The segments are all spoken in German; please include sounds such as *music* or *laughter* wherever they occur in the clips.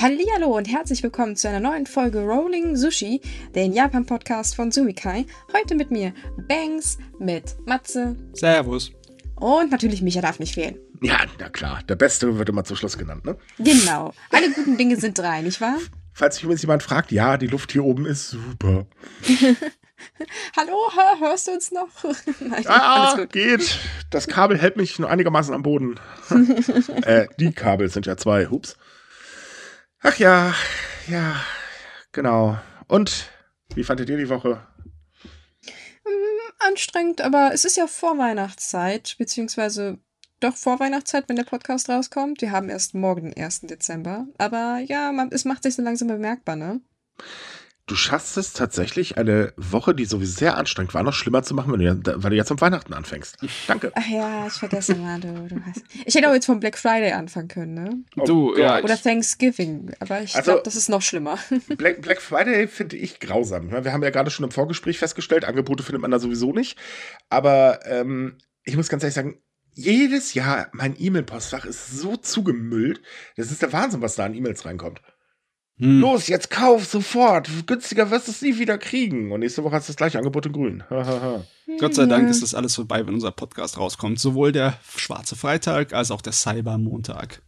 Hallihallo und herzlich willkommen zu einer neuen Folge Rolling Sushi, den Japan-Podcast von Sumikai. Heute mit mir Banks, mit Matze. Servus. Und natürlich Micha darf nicht fehlen. Ja, na klar. Der Beste wird immer zum Schluss genannt, ne? Genau. Alle guten Dinge sind drei, nicht wahr? Falls sich übrigens jemand fragt, ja, die Luft hier oben ist super. *laughs* Hallo, hörst du uns noch? *laughs* Nein, ah, geht. Das Kabel hält mich nur einigermaßen am Boden. *laughs* äh, die Kabel sind ja zwei. Hups. Ach ja, ja, genau. Und wie fandet ihr die Woche? Mm, anstrengend, aber es ist ja Vorweihnachtszeit, beziehungsweise doch Vorweihnachtszeit, wenn der Podcast rauskommt. Wir haben erst morgen den 1. Dezember. Aber ja, man, es macht sich so langsam bemerkbar, ne? Du schaffst es tatsächlich, eine Woche, die sowieso sehr anstrengend war, noch schlimmer zu machen, wenn du, weil du jetzt am Weihnachten anfängst. Danke. Ach ja, ich vergesse mal. Du, du hast, ich hätte auch jetzt vom Black Friday anfangen können, ne? Oh du, ja. Oder Thanksgiving, aber ich also, glaube, das ist noch schlimmer. *laughs* Black, Black Friday finde ich grausam. Wir haben ja gerade schon im Vorgespräch festgestellt, Angebote findet man da sowieso nicht. Aber ähm, ich muss ganz ehrlich sagen, jedes Jahr mein E-Mail-Postfach ist so zugemüllt. Das ist der Wahnsinn, was da an E-Mails reinkommt. Hm. Los, jetzt kauf sofort. Günstiger wirst du es nie wieder kriegen. Und nächste Woche hast du das gleiche Angebot in grün. Gott sei Dank ist das alles vorbei, wenn unser Podcast rauskommt. Sowohl der Schwarze Freitag als auch der Cyber-Montag.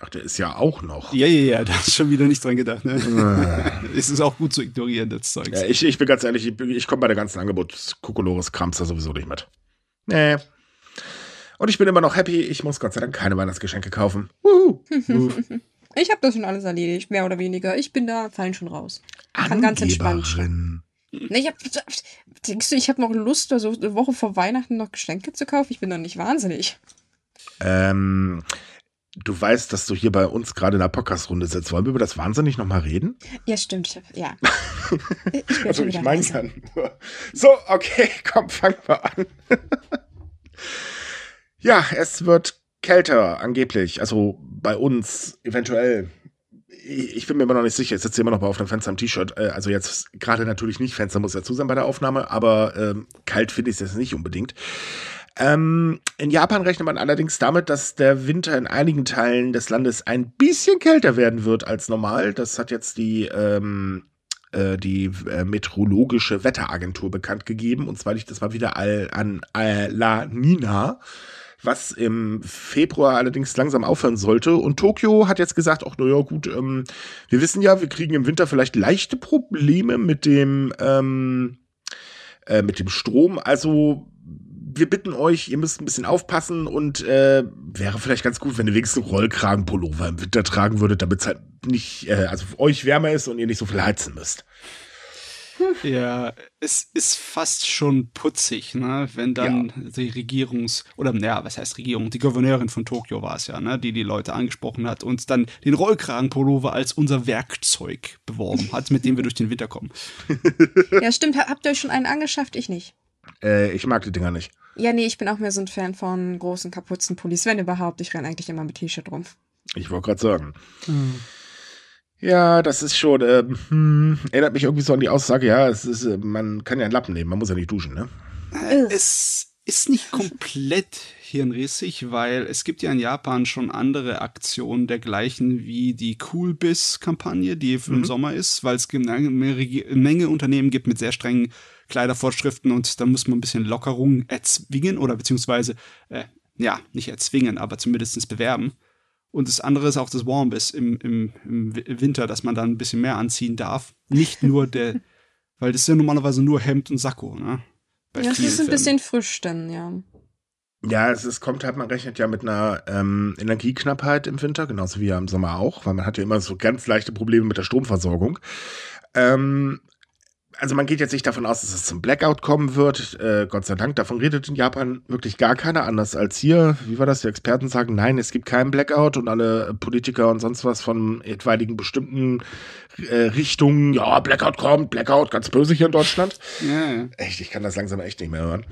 Ach, der ist ja auch noch. Ja, ja, ja, da hast du schon wieder nicht dran gedacht. Ne? *laughs* es ist auch gut zu ignorieren, das Zeug. Ja, ich, ich bin ganz ehrlich, ich, ich komme bei der ganzen Angebot Kokolores-Krams da sowieso nicht mit. Nee. Und ich bin immer noch happy, ich muss Gott sei Dank keine Weihnachtsgeschenke kaufen. Wuhu. *laughs* Ich habe das schon alles erledigt, mehr oder weniger. Ich bin da fein schon raus. Kann ganz entspannt. Nee, ich hab, *laughs* denkst du, ich habe noch Lust, also eine Woche vor Weihnachten noch Geschenke zu kaufen? Ich bin doch nicht wahnsinnig. Ähm, du weißt, dass du hier bei uns gerade in der Podcast-Runde sitzt. Wollen wir über das wahnsinnig nochmal reden? Ja, stimmt. Ich hab, ja. *laughs* ich also ich meine ja nur. So, okay, *laughs* komm, fangen wir an. ja, es wird kälter, angeblich. Also bei uns eventuell. Ich bin mir immer noch nicht sicher. Ich sitze immer noch auf dem Fenster im T-Shirt. Äh, also jetzt gerade natürlich nicht. Fenster muss dazu sein bei der Aufnahme, aber ähm, kalt finde ich es jetzt nicht unbedingt. Ähm, in Japan rechnet man allerdings damit, dass der Winter in einigen Teilen des Landes ein bisschen kälter werden wird als normal. Das hat jetzt die ähm, äh, die äh, meteorologische Wetteragentur bekannt gegeben. Und zwar liegt das mal wieder all, an La Nina was im Februar allerdings langsam aufhören sollte. Und Tokio hat jetzt gesagt, ach naja gut, ähm, wir wissen ja, wir kriegen im Winter vielleicht leichte Probleme mit dem, ähm, äh, mit dem Strom. Also wir bitten euch, ihr müsst ein bisschen aufpassen und äh, wäre vielleicht ganz gut, wenn ihr wenigstens Rollkragenpullover im Winter tragen würdet, damit es halt nicht, äh, also für euch wärmer ist und ihr nicht so viel heizen müsst. Ja, es ist fast schon putzig, ne? wenn dann ja. die Regierungs- oder naja, was heißt Regierung? Die Gouverneurin von Tokio war es ja, ne? die die Leute angesprochen hat und dann den Rollkragenpullover als unser Werkzeug beworben hat, mit dem wir durch den Winter kommen. Ja, stimmt. Habt ihr euch schon einen angeschafft? Ich nicht. Äh, ich mag die Dinger nicht. Ja, nee, ich bin auch mehr so ein Fan von großen Kapuzenpullis, wenn überhaupt. Ich renne eigentlich immer mit T-Shirt rum. Ich wollte gerade sagen. Hm. Ja, das ist schon, äh, hm, erinnert mich irgendwie so an die Aussage, ja, es ist, äh, man kann ja einen Lappen nehmen, man muss ja nicht duschen, ne? Es ist nicht komplett hirnrissig, weil es gibt ja in Japan schon andere Aktionen dergleichen wie die Coolbiz-Kampagne, die für mhm. den Sommer ist, weil es eine Menge Unternehmen gibt mit sehr strengen Kleidervorschriften und da muss man ein bisschen Lockerung erzwingen oder beziehungsweise, äh, ja, nicht erzwingen, aber zumindest bewerben. Und das andere ist auch das Warmbiss im, im, im Winter, dass man dann ein bisschen mehr anziehen darf. Nicht *laughs* nur der, weil das ist ja normalerweise nur Hemd und Sakko, ne? Bei ja, das ist ein bisschen frisch dann, ja. Ja, es, es kommt halt, man rechnet ja mit einer ähm, Energieknappheit im Winter, genauso wie ja im Sommer auch, weil man hat ja immer so ganz leichte Probleme mit der Stromversorgung. Ähm, also man geht jetzt nicht davon aus, dass es zum Blackout kommen wird. Äh, Gott sei Dank, davon redet in Japan wirklich gar keiner anders als hier. Wie war das? Die Experten sagen, nein, es gibt keinen Blackout und alle Politiker und sonst was von etwaigen bestimmten äh, Richtungen, ja, Blackout kommt, Blackout, ganz böse hier in Deutschland. Ja. Echt, ich kann das langsam echt nicht mehr hören.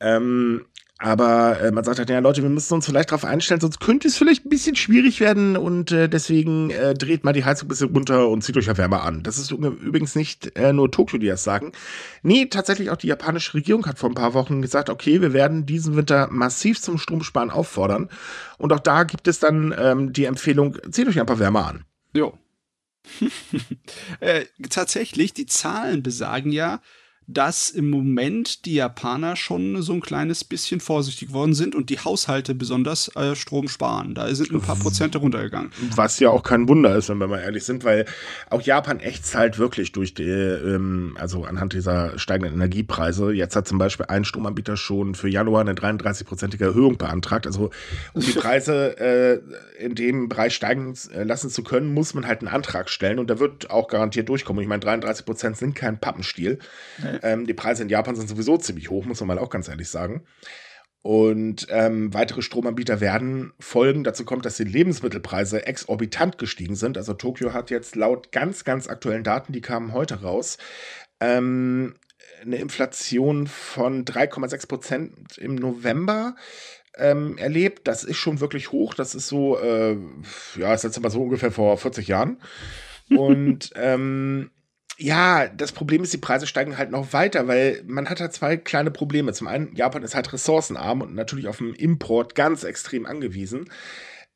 Ähm, aber äh, man sagt halt, ja Leute, wir müssen uns vielleicht darauf einstellen, sonst könnte es vielleicht ein bisschen schwierig werden und äh, deswegen äh, dreht mal die Heizung ein bisschen runter und zieht euch ja wärmer an. Das ist übrigens nicht äh, nur Tokio, die das sagen. Nee, tatsächlich auch die japanische Regierung hat vor ein paar Wochen gesagt, okay, wir werden diesen Winter massiv zum Stromsparen auffordern. Und auch da gibt es dann ähm, die Empfehlung, zieht euch ein paar wärmer an. Jo. *laughs* äh, tatsächlich, die Zahlen besagen ja, dass im Moment die Japaner schon so ein kleines bisschen vorsichtig geworden sind und die Haushalte besonders äh, Strom sparen. Da sind ein paar Prozente runtergegangen. Was ja auch kein Wunder ist, wenn wir mal ehrlich sind, weil auch Japan echt zahlt wirklich durch die, ähm, also anhand dieser steigenden Energiepreise. Jetzt hat zum Beispiel ein Stromanbieter schon für Januar eine 33-prozentige Erhöhung beantragt. Also um die Preise äh, in dem Bereich steigen äh, lassen zu können, muss man halt einen Antrag stellen und da wird auch garantiert durchkommen. Ich meine, 33 Prozent sind kein Pappenstiel. Nee. Ähm, die Preise in Japan sind sowieso ziemlich hoch, muss man mal auch ganz ehrlich sagen. Und ähm, weitere Stromanbieter werden folgen. Dazu kommt, dass die Lebensmittelpreise exorbitant gestiegen sind. Also Tokio hat jetzt laut ganz, ganz aktuellen Daten, die kamen heute raus, ähm, eine Inflation von 3,6 Prozent im November ähm, erlebt. Das ist schon wirklich hoch. Das ist so, äh, ja, ist jetzt mal so ungefähr vor 40 Jahren. *laughs* Und ähm, ja, das Problem ist, die Preise steigen halt noch weiter, weil man hat halt zwei kleine Probleme. Zum einen, Japan ist halt ressourcenarm und natürlich auf den Import ganz extrem angewiesen.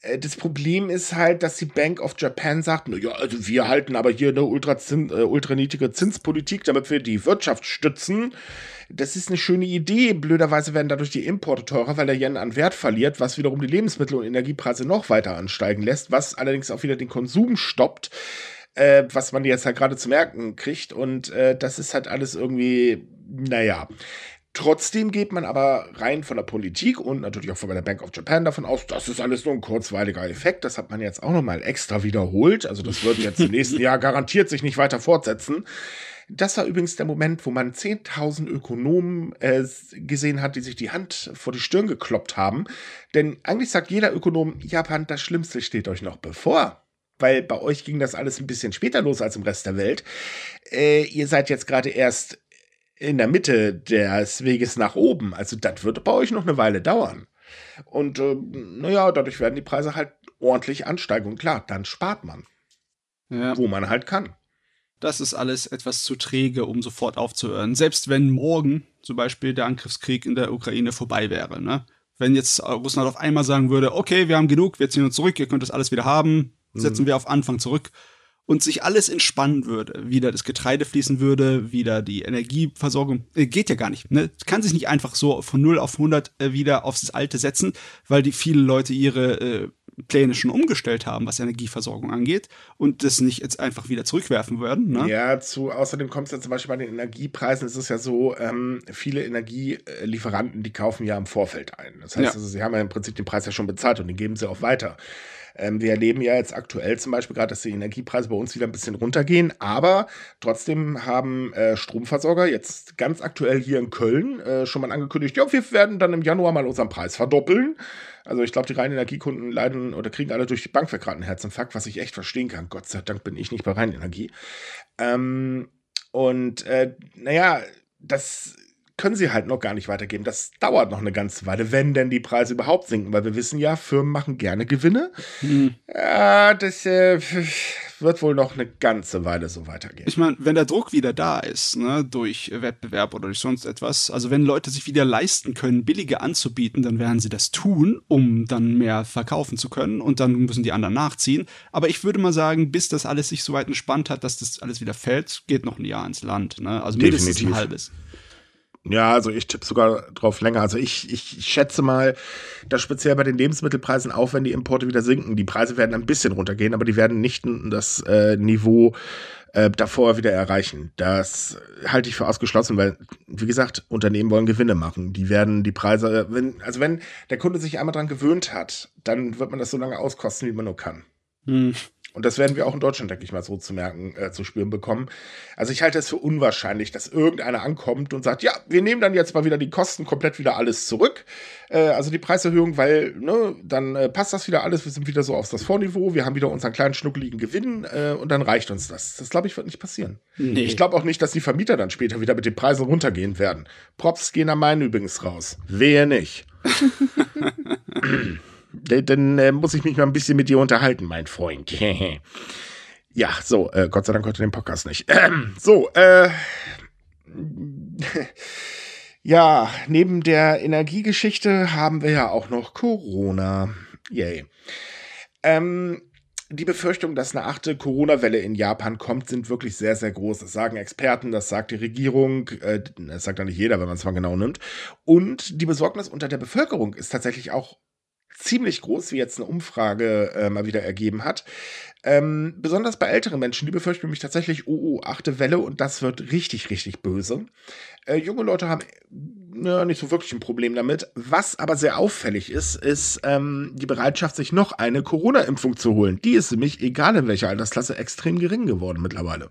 Äh, das Problem ist halt, dass die Bank of Japan sagt, ja, also wir halten aber hier eine ultra, äh, ultra Zinspolitik, damit wir die Wirtschaft stützen. Das ist eine schöne Idee. Blöderweise werden dadurch die Importe teurer, weil der Yen an Wert verliert, was wiederum die Lebensmittel- und Energiepreise noch weiter ansteigen lässt, was allerdings auch wieder den Konsum stoppt äh, was man jetzt halt gerade zu merken kriegt. Und äh, das ist halt alles irgendwie, naja. Trotzdem geht man aber rein von der Politik und natürlich auch von der Bank of Japan davon aus, das ist alles nur ein kurzweiliger Effekt. Das hat man jetzt auch nochmal extra wiederholt. Also das wird jetzt im nächsten Jahr garantiert sich nicht weiter fortsetzen. Das war übrigens der Moment, wo man 10.000 Ökonomen äh, gesehen hat, die sich die Hand vor die Stirn gekloppt haben. Denn eigentlich sagt jeder Ökonom, Japan, das Schlimmste steht euch noch bevor weil bei euch ging das alles ein bisschen später los als im Rest der Welt. Äh, ihr seid jetzt gerade erst in der Mitte des Weges nach oben. Also das wird bei euch noch eine Weile dauern. Und äh, naja, dadurch werden die Preise halt ordentlich ansteigen. Und klar, dann spart man. Ja. Wo man halt kann. Das ist alles etwas zu träge, um sofort aufzuhören. Selbst wenn morgen zum Beispiel der Angriffskrieg in der Ukraine vorbei wäre. Ne? Wenn jetzt Russland auf einmal sagen würde, okay, wir haben genug, wir ziehen uns zurück, ihr könnt das alles wieder haben, setzen mhm. wir auf Anfang zurück und sich alles entspannen würde, wieder das Getreide fließen würde, wieder die Energieversorgung, äh, geht ja gar nicht. Ne? Kann sich nicht einfach so von 0 auf 100 äh, wieder aufs Alte setzen, weil die viele Leute ihre äh, Pläne schon umgestellt haben, was Energieversorgung angeht und das nicht jetzt einfach wieder zurückwerfen würden. Ne? Ja, zu, außerdem kommt es ja zum Beispiel bei den Energiepreisen, es ist ja so, ähm, viele Energielieferanten, die kaufen ja im Vorfeld ein. Das heißt, ja. also, sie haben ja im Prinzip den Preis ja schon bezahlt und den geben sie auch weiter. Ähm, wir erleben ja jetzt aktuell zum Beispiel gerade, dass die Energiepreise bei uns wieder ein bisschen runtergehen, aber trotzdem haben äh, Stromversorger jetzt ganz aktuell hier in Köln äh, schon mal angekündigt, ja, wir werden dann im Januar mal unseren Preis verdoppeln. Also ich glaube, die reinen Energiekunden leiden oder kriegen alle durch die Bank weg gerade einen Herzinfarkt, was ich echt verstehen kann. Gott sei Dank bin ich nicht bei Reinenergie. Ähm, und äh, naja, das können sie halt noch gar nicht weitergeben. Das dauert noch eine ganze Weile, wenn denn die Preise überhaupt sinken, weil wir wissen ja, Firmen machen gerne Gewinne. Hm. Ja, das äh, wird wohl noch eine ganze Weile so weitergehen. Ich meine, wenn der Druck wieder da ist, ne, durch Wettbewerb oder durch sonst etwas, also wenn Leute sich wieder leisten können, billige anzubieten, dann werden sie das tun, um dann mehr verkaufen zu können und dann müssen die anderen nachziehen. Aber ich würde mal sagen, bis das alles sich so weit entspannt hat, dass das alles wieder fällt, geht noch ein Jahr ins Land. Ne? Also mindestens Definitiv. ein halbes. Ja, also ich tippe sogar drauf länger. Also ich, ich schätze mal, dass speziell bei den Lebensmittelpreisen, auch wenn die Importe wieder sinken, die Preise werden ein bisschen runtergehen, aber die werden nicht das äh, Niveau äh, davor wieder erreichen. Das halte ich für ausgeschlossen, weil, wie gesagt, Unternehmen wollen Gewinne machen. Die werden die Preise, wenn, also wenn der Kunde sich einmal dran gewöhnt hat, dann wird man das so lange auskosten, wie man nur kann. Hm. Und das werden wir auch in Deutschland, denke ich mal, so zu merken, äh, zu spüren bekommen. Also ich halte es für unwahrscheinlich, dass irgendeiner ankommt und sagt, ja, wir nehmen dann jetzt mal wieder die Kosten komplett wieder alles zurück. Äh, also die Preiserhöhung, weil, ne, dann äh, passt das wieder alles, wir sind wieder so auf das Vorniveau, wir haben wieder unseren kleinen schnuckeligen Gewinn äh, und dann reicht uns das. Das glaube ich wird nicht passieren. Nee. Ich glaube auch nicht, dass die Vermieter dann später wieder mit den Preisen runtergehen werden. Props gehen an meinen übrigens raus. Wehe nicht. *laughs* dann äh, muss ich mich mal ein bisschen mit dir unterhalten, mein Freund. *laughs* ja, so, äh, Gott sei Dank heute den Podcast nicht. Ähm, *clears throat* so, äh, *laughs* ja, neben der Energiegeschichte haben wir ja auch noch Corona. Yay. Ähm, die Befürchtungen, dass eine achte Corona-Welle in Japan kommt, sind wirklich sehr, sehr groß. Das sagen Experten, das sagt die Regierung, äh, das sagt ja nicht jeder, wenn man es mal genau nimmt. Und die Besorgnis unter der Bevölkerung ist tatsächlich auch ziemlich groß, wie jetzt eine Umfrage äh, mal wieder ergeben hat. Ähm, besonders bei älteren Menschen, die befürchten nämlich tatsächlich, oh, oh, achte Welle und das wird richtig, richtig böse. Äh, junge Leute haben ja, nicht so wirklich ein Problem damit. Was aber sehr auffällig ist, ist ähm, die Bereitschaft, sich noch eine Corona-Impfung zu holen. Die ist nämlich, egal in welcher Altersklasse, extrem gering geworden mittlerweile.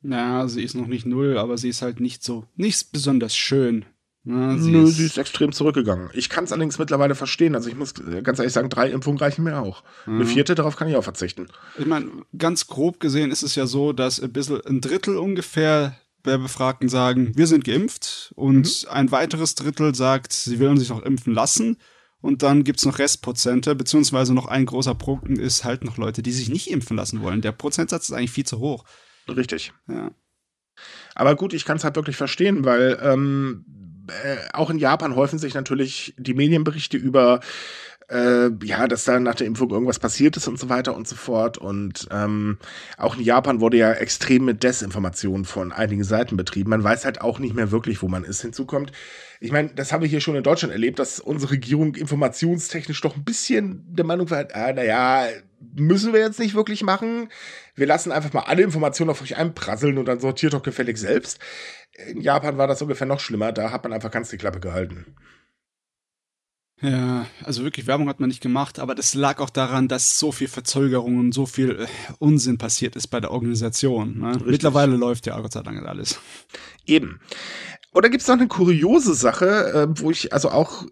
Na, sie ist noch nicht null, aber sie ist halt nicht so, nicht besonders schön. Na, sie, Nö, ist sie ist extrem zurückgegangen. Ich kann es allerdings mittlerweile verstehen. Also ich muss ganz ehrlich sagen, drei Impfungen reichen mir auch. Mhm. Eine vierte, darauf kann ich auch verzichten. Ich meine, ganz grob gesehen ist es ja so, dass ein bisschen ein Drittel ungefähr der Befragten sagen, wir sind geimpft und mhm. ein weiteres Drittel sagt, sie wollen sich noch impfen lassen. Und dann gibt es noch Restprozente, beziehungsweise noch ein großer Punkt ist halt noch Leute, die sich nicht impfen lassen wollen. Der Prozentsatz ist eigentlich viel zu hoch. Richtig. Ja. Aber gut, ich kann es halt wirklich verstehen, weil ähm, äh, auch in Japan häufen sich natürlich die Medienberichte über äh, ja, dass da nach der Impfung irgendwas passiert ist und so weiter und so fort. Und ähm, auch in Japan wurde ja extrem mit Desinformation von einigen Seiten betrieben. Man weiß halt auch nicht mehr wirklich, wo man ist. Hinzu kommt, ich meine, das haben wir hier schon in Deutschland erlebt, dass unsere Regierung informationstechnisch doch ein bisschen der Meinung war, ah, naja, müssen wir jetzt nicht wirklich machen. Wir lassen einfach mal alle Informationen auf euch einprasseln und dann sortiert doch gefällig selbst. In Japan war das ungefähr noch schlimmer, da hat man einfach ganz die Klappe gehalten. Ja, also wirklich Werbung hat man nicht gemacht, aber das lag auch daran, dass so viel Verzögerung und so viel äh, Unsinn passiert ist bei der Organisation. Ne? Mittlerweile läuft ja Gott sei Dank alles. Eben. Oder gibt es noch eine kuriose Sache, äh, wo ich also auch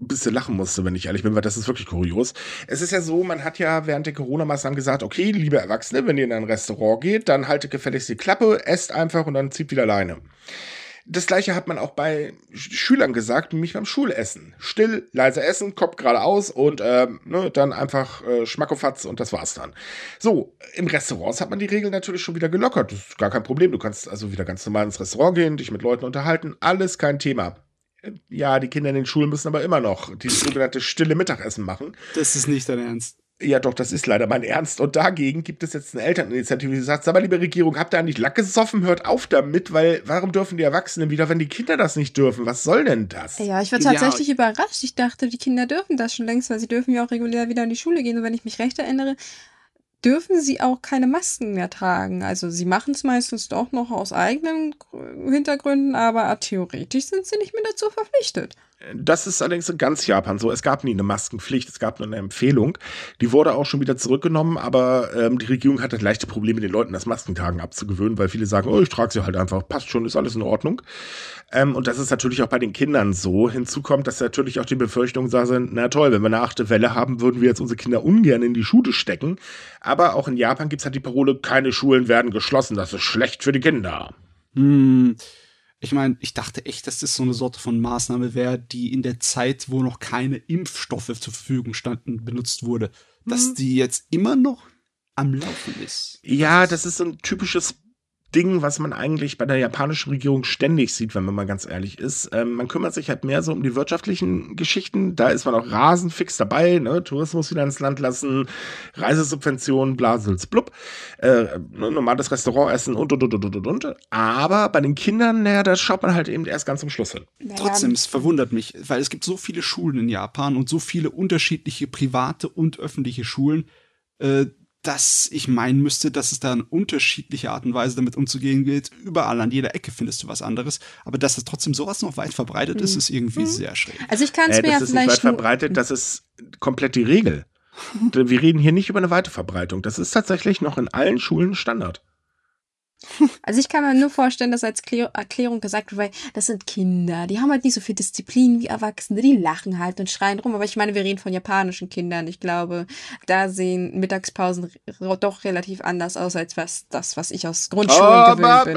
ein bisschen lachen musste, wenn ich ehrlich bin, weil das ist wirklich kurios. Es ist ja so, man hat ja während der Corona-Maßnahmen gesagt, okay, liebe Erwachsene, wenn ihr in ein Restaurant geht, dann haltet gefälligst die Klappe, esst einfach und dann zieht wieder alleine. Das gleiche hat man auch bei Schülern gesagt, nämlich beim Schulessen. Still, leise essen, Kopf geradeaus und ähm, ne, dann einfach äh, Schmackofatz und das war's dann. So, im Restaurant hat man die Regeln natürlich schon wieder gelockert. Das ist gar kein Problem. Du kannst also wieder ganz normal ins Restaurant gehen, dich mit Leuten unterhalten. Alles kein Thema. Ja, die Kinder in den Schulen müssen aber immer noch dieses sogenannte stille Mittagessen machen. Das ist nicht dein Ernst. Ja, doch, das ist leider mein Ernst. Und dagegen gibt es jetzt eine Elterninitiative, die sagt, sag mal, liebe Regierung, habt ihr eigentlich Lack gesoffen? Hört auf damit, weil warum dürfen die Erwachsenen wieder, wenn die Kinder das nicht dürfen? Was soll denn das? Ja, ich war tatsächlich ja. überrascht. Ich dachte, die Kinder dürfen das schon längst, weil sie dürfen ja auch regulär wieder in die Schule gehen. Und wenn ich mich recht erinnere, dürfen sie auch keine Masken mehr tragen. Also sie machen es meistens doch noch aus eigenen Hintergründen, aber theoretisch sind sie nicht mehr dazu verpflichtet. Das ist allerdings in ganz Japan so. Es gab nie eine Maskenpflicht, es gab nur eine Empfehlung. Die wurde auch schon wieder zurückgenommen, aber ähm, die Regierung hatte leichte Probleme, den Leuten das Maskentagen abzugewöhnen, weil viele sagen, oh, ich trage sie halt einfach, passt schon, ist alles in Ordnung. Ähm, und das ist natürlich auch bei den Kindern so. Hinzu kommt, dass natürlich auch die Befürchtungen da sind, na toll, wenn wir eine achte Welle haben, würden wir jetzt unsere Kinder ungern in die Schule stecken. Aber auch in Japan gibt es halt die Parole, keine Schulen werden geschlossen, das ist schlecht für die Kinder. Hm. Ich meine, ich dachte echt, dass das so eine Sorte von Maßnahme wäre, die in der Zeit, wo noch keine Impfstoffe zur Verfügung standen, benutzt wurde. Dass mhm. die jetzt immer noch am Laufen ist. Ja, das ist so ein typisches Ding, was man eigentlich bei der japanischen Regierung ständig sieht, wenn man mal ganz ehrlich ist. Ähm, man kümmert sich halt mehr so um die wirtschaftlichen Geschichten. Da ist man auch rasend fix dabei. Ne? Tourismus wieder ins Land lassen, Reisesubventionen, blasels, blub. Äh, ne, normales Restaurantessen und, und, und, und, und, und. Aber bei den Kindern, naja, da schaut man halt eben erst ganz zum Schluss hin. Naja. Trotzdem, es verwundert mich, weil es gibt so viele Schulen in Japan und so viele unterschiedliche private und öffentliche Schulen. Äh, dass ich meinen müsste, dass es da eine unterschiedliche Art und Weise damit umzugehen gilt. Überall an jeder Ecke findest du was anderes. Aber dass es trotzdem sowas noch weit verbreitet ist, mhm. ist irgendwie mhm. sehr schräg. Also ich kann es äh, mir ja vielleicht. Das ist weit verbreitet, das ist komplett die Regel. *laughs* Wir reden hier nicht über eine weite Verbreitung. Das ist tatsächlich noch in allen Schulen Standard. *laughs* Also ich kann mir nur vorstellen, dass als Erklärung gesagt wird, weil das sind Kinder, die haben halt nicht so viel Disziplin wie Erwachsene, die lachen halt und schreien rum. Aber ich meine, wir reden von japanischen Kindern. Ich glaube, da sehen Mittagspausen doch relativ anders aus als was das, was ich aus Grundschulen oh, gewöhnt bin.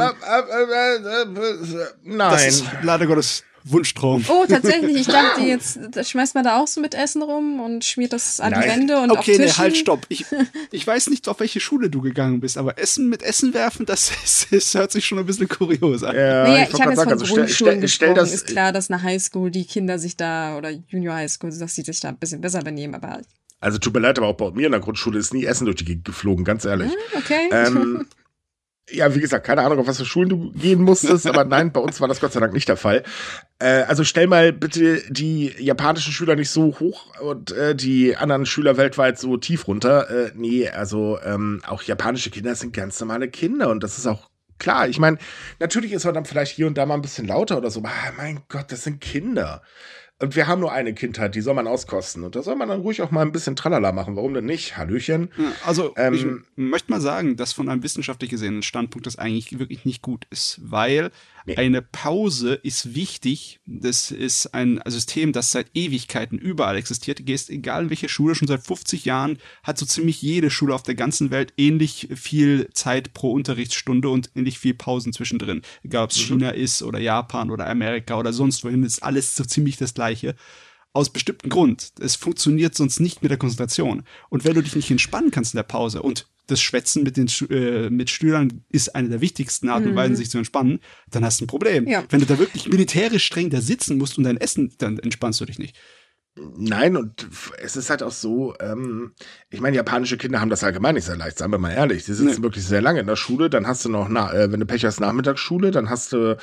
Nein. Das ist leider Gottes Wunschtraum. Oh, tatsächlich. Ich dachte *laughs* jetzt, schmeißt man da auch so mit Essen rum und schmiert das an Nein. die Wände und Okay, nee, halt, stopp. Ich, *laughs* ich weiß nicht, auf welche Schule du gegangen bist, aber Essen mit Essen werfen, das, *laughs* ist, das hört sich schon ein bisschen kurios an. Ja, naja, ich, ich habe jetzt von also Grundschulen stell, stell, das, ist klar, dass nach Highschool die Kinder sich da, oder Junior Highschool, dass sie sich da ein bisschen besser benehmen, aber Also tut mir leid, aber auch bei mir in der Grundschule ist nie Essen durch die Gegend geflogen, ganz ehrlich. Ah, okay. Ähm, ja, wie gesagt, keine Ahnung, auf was für Schulen du gehen musstest, aber nein, bei uns war das Gott sei Dank nicht der Fall. Äh, also stell mal bitte die japanischen Schüler nicht so hoch und äh, die anderen Schüler weltweit so tief runter. Äh, nee, also ähm, auch japanische Kinder sind ganz normale Kinder und das ist auch klar. Ich meine, natürlich ist man dann vielleicht hier und da mal ein bisschen lauter oder so, aber mein Gott, das sind Kinder. Und wir haben nur eine Kindheit, die soll man auskosten. Und da soll man dann ruhig auch mal ein bisschen Tralala machen. Warum denn nicht? Hallöchen. Also, ähm, ich möchte mal sagen, dass von einem wissenschaftlich gesehenen Standpunkt das eigentlich wirklich nicht gut ist, weil Nee. Eine Pause ist wichtig. Das ist ein System, das seit Ewigkeiten überall existiert. Du gehst, egal in welche Schule, schon seit 50 Jahren hat so ziemlich jede Schule auf der ganzen Welt ähnlich viel Zeit pro Unterrichtsstunde und ähnlich viel Pausen zwischendrin. Egal ob es mhm. China ist oder Japan oder Amerika oder sonst wohin, ist alles so ziemlich das Gleiche aus bestimmten Grund. Es funktioniert sonst nicht mit der Konzentration. Und wenn du dich nicht entspannen kannst in der Pause und das Schwätzen mit den äh, mit Stühlern ist eine der wichtigsten Arten und Weisen, mhm. sich zu entspannen, dann hast du ein Problem. Ja. Wenn du da wirklich militärisch streng da sitzen musst und dein Essen, dann entspannst du dich nicht. Nein, und es ist halt auch so, ähm, ich meine, japanische Kinder haben das allgemein nicht sehr leicht, sagen wir mal ehrlich. Die sitzen nee. wirklich sehr lange in der Schule, dann hast du noch, na, äh, wenn du Pech hast, Nachmittagsschule, dann hast du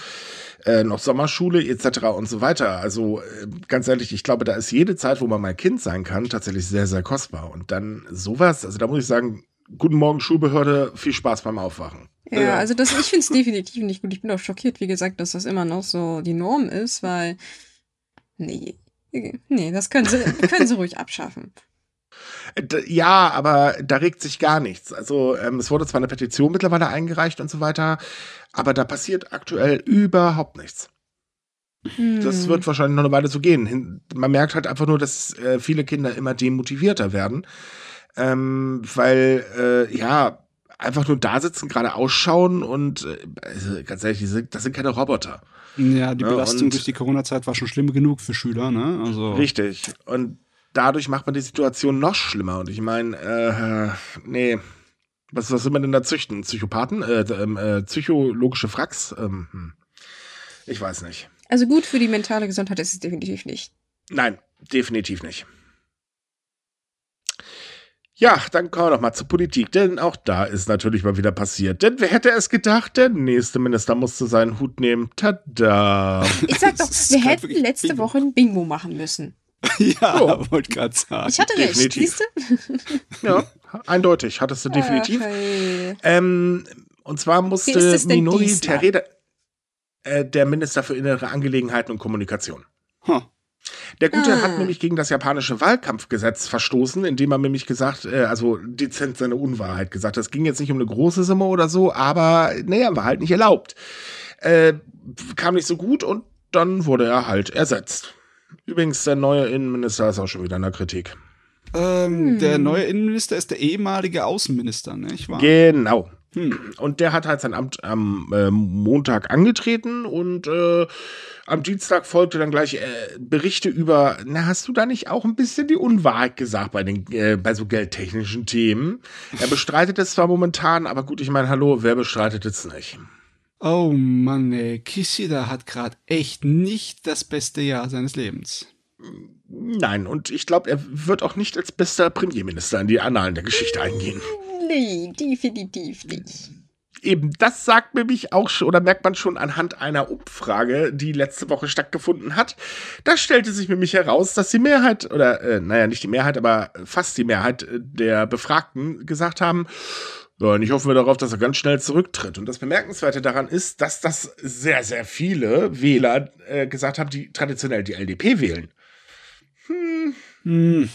äh, noch Sommerschule etc. und so weiter. Also äh, ganz ehrlich, ich glaube, da ist jede Zeit, wo man mal Kind sein kann, tatsächlich sehr, sehr kostbar. Und dann sowas, also da muss ich sagen, guten Morgen Schulbehörde, viel Spaß beim Aufwachen. Ja, ja. also das, ich finde es definitiv nicht gut. Ich bin auch schockiert, wie gesagt, dass das immer noch so die Norm ist, weil nee, nee, das können sie, *laughs* können sie ruhig abschaffen. Ja, aber da regt sich gar nichts. Also ähm, es wurde zwar eine Petition mittlerweile eingereicht und so weiter, aber da passiert aktuell überhaupt nichts. Hm. Das wird wahrscheinlich noch eine Weile so gehen. Man merkt halt einfach nur, dass äh, viele Kinder immer demotivierter werden ähm, weil äh, ja einfach nur da sitzen, gerade ausschauen und äh, also, ganz ehrlich, sind, das sind keine Roboter. Ja, die Belastung ja, durch die Corona-Zeit war schon schlimm genug für Schüler, ne? Also richtig. Und dadurch macht man die Situation noch schlimmer. Und ich meine, äh, nee, was, was will man denn da züchten? Psychopathen? Äh, ähm, äh, psychologische Fracks? Ähm, hm. Ich weiß nicht. Also gut für die mentale Gesundheit ist es definitiv nicht. Nein, definitiv nicht. Ja, dann kommen wir noch mal zur Politik, denn auch da ist natürlich mal wieder passiert. Denn wer hätte es gedacht, der nächste Minister musste seinen Hut nehmen. Tada! Ich sag doch, *laughs* wir hätten letzte Bingo. Woche ein Bingo machen müssen. ja, oh. wollte gerade sagen. Ich hatte recht, siehst du? *laughs* ja, eindeutig, hattest du definitiv. Hey. Ähm, und zwar musste Minori Tereda, äh, der Minister für innere Angelegenheiten und Kommunikation. Huh. Der Gute ah. hat nämlich gegen das japanische Wahlkampfgesetz verstoßen, indem er nämlich gesagt, äh, also dezent seine Unwahrheit gesagt. Das ging jetzt nicht um eine große Summe oder so, aber naja, war halt nicht erlaubt. Äh, kam nicht so gut und dann wurde er halt ersetzt. Übrigens, der neue Innenminister ist auch schon wieder in der Kritik. Ähm, hm. Der neue Innenminister ist der ehemalige Außenminister, nicht wahr? Genau. Hm. Und der hat halt sein Amt am äh, Montag angetreten und äh, am Dienstag folgte dann gleich äh, Berichte über, na, hast du da nicht auch ein bisschen die Unwahrheit gesagt bei den äh, bei so geldtechnischen Themen? Er bestreitet es zwar momentan, aber gut, ich meine, hallo, wer bestreitet es nicht? Oh Mann, ey, Kishida hat gerade echt nicht das beste Jahr seines Lebens. Nein, und ich glaube, er wird auch nicht als bester Premierminister in die Annalen der Geschichte eingehen. Nee, definitiv nicht. Eben, das sagt mir mich auch schon, oder merkt man schon anhand einer Umfrage, die letzte Woche stattgefunden hat. Da stellte sich nämlich heraus, dass die Mehrheit, oder äh, naja, nicht die Mehrheit, aber fast die Mehrheit der Befragten gesagt haben, ja, und ich hoffe darauf, dass er ganz schnell zurücktritt. Und das Bemerkenswerte daran ist, dass das sehr, sehr viele Wähler äh, gesagt haben, die traditionell die LDP wählen. Hm. hm.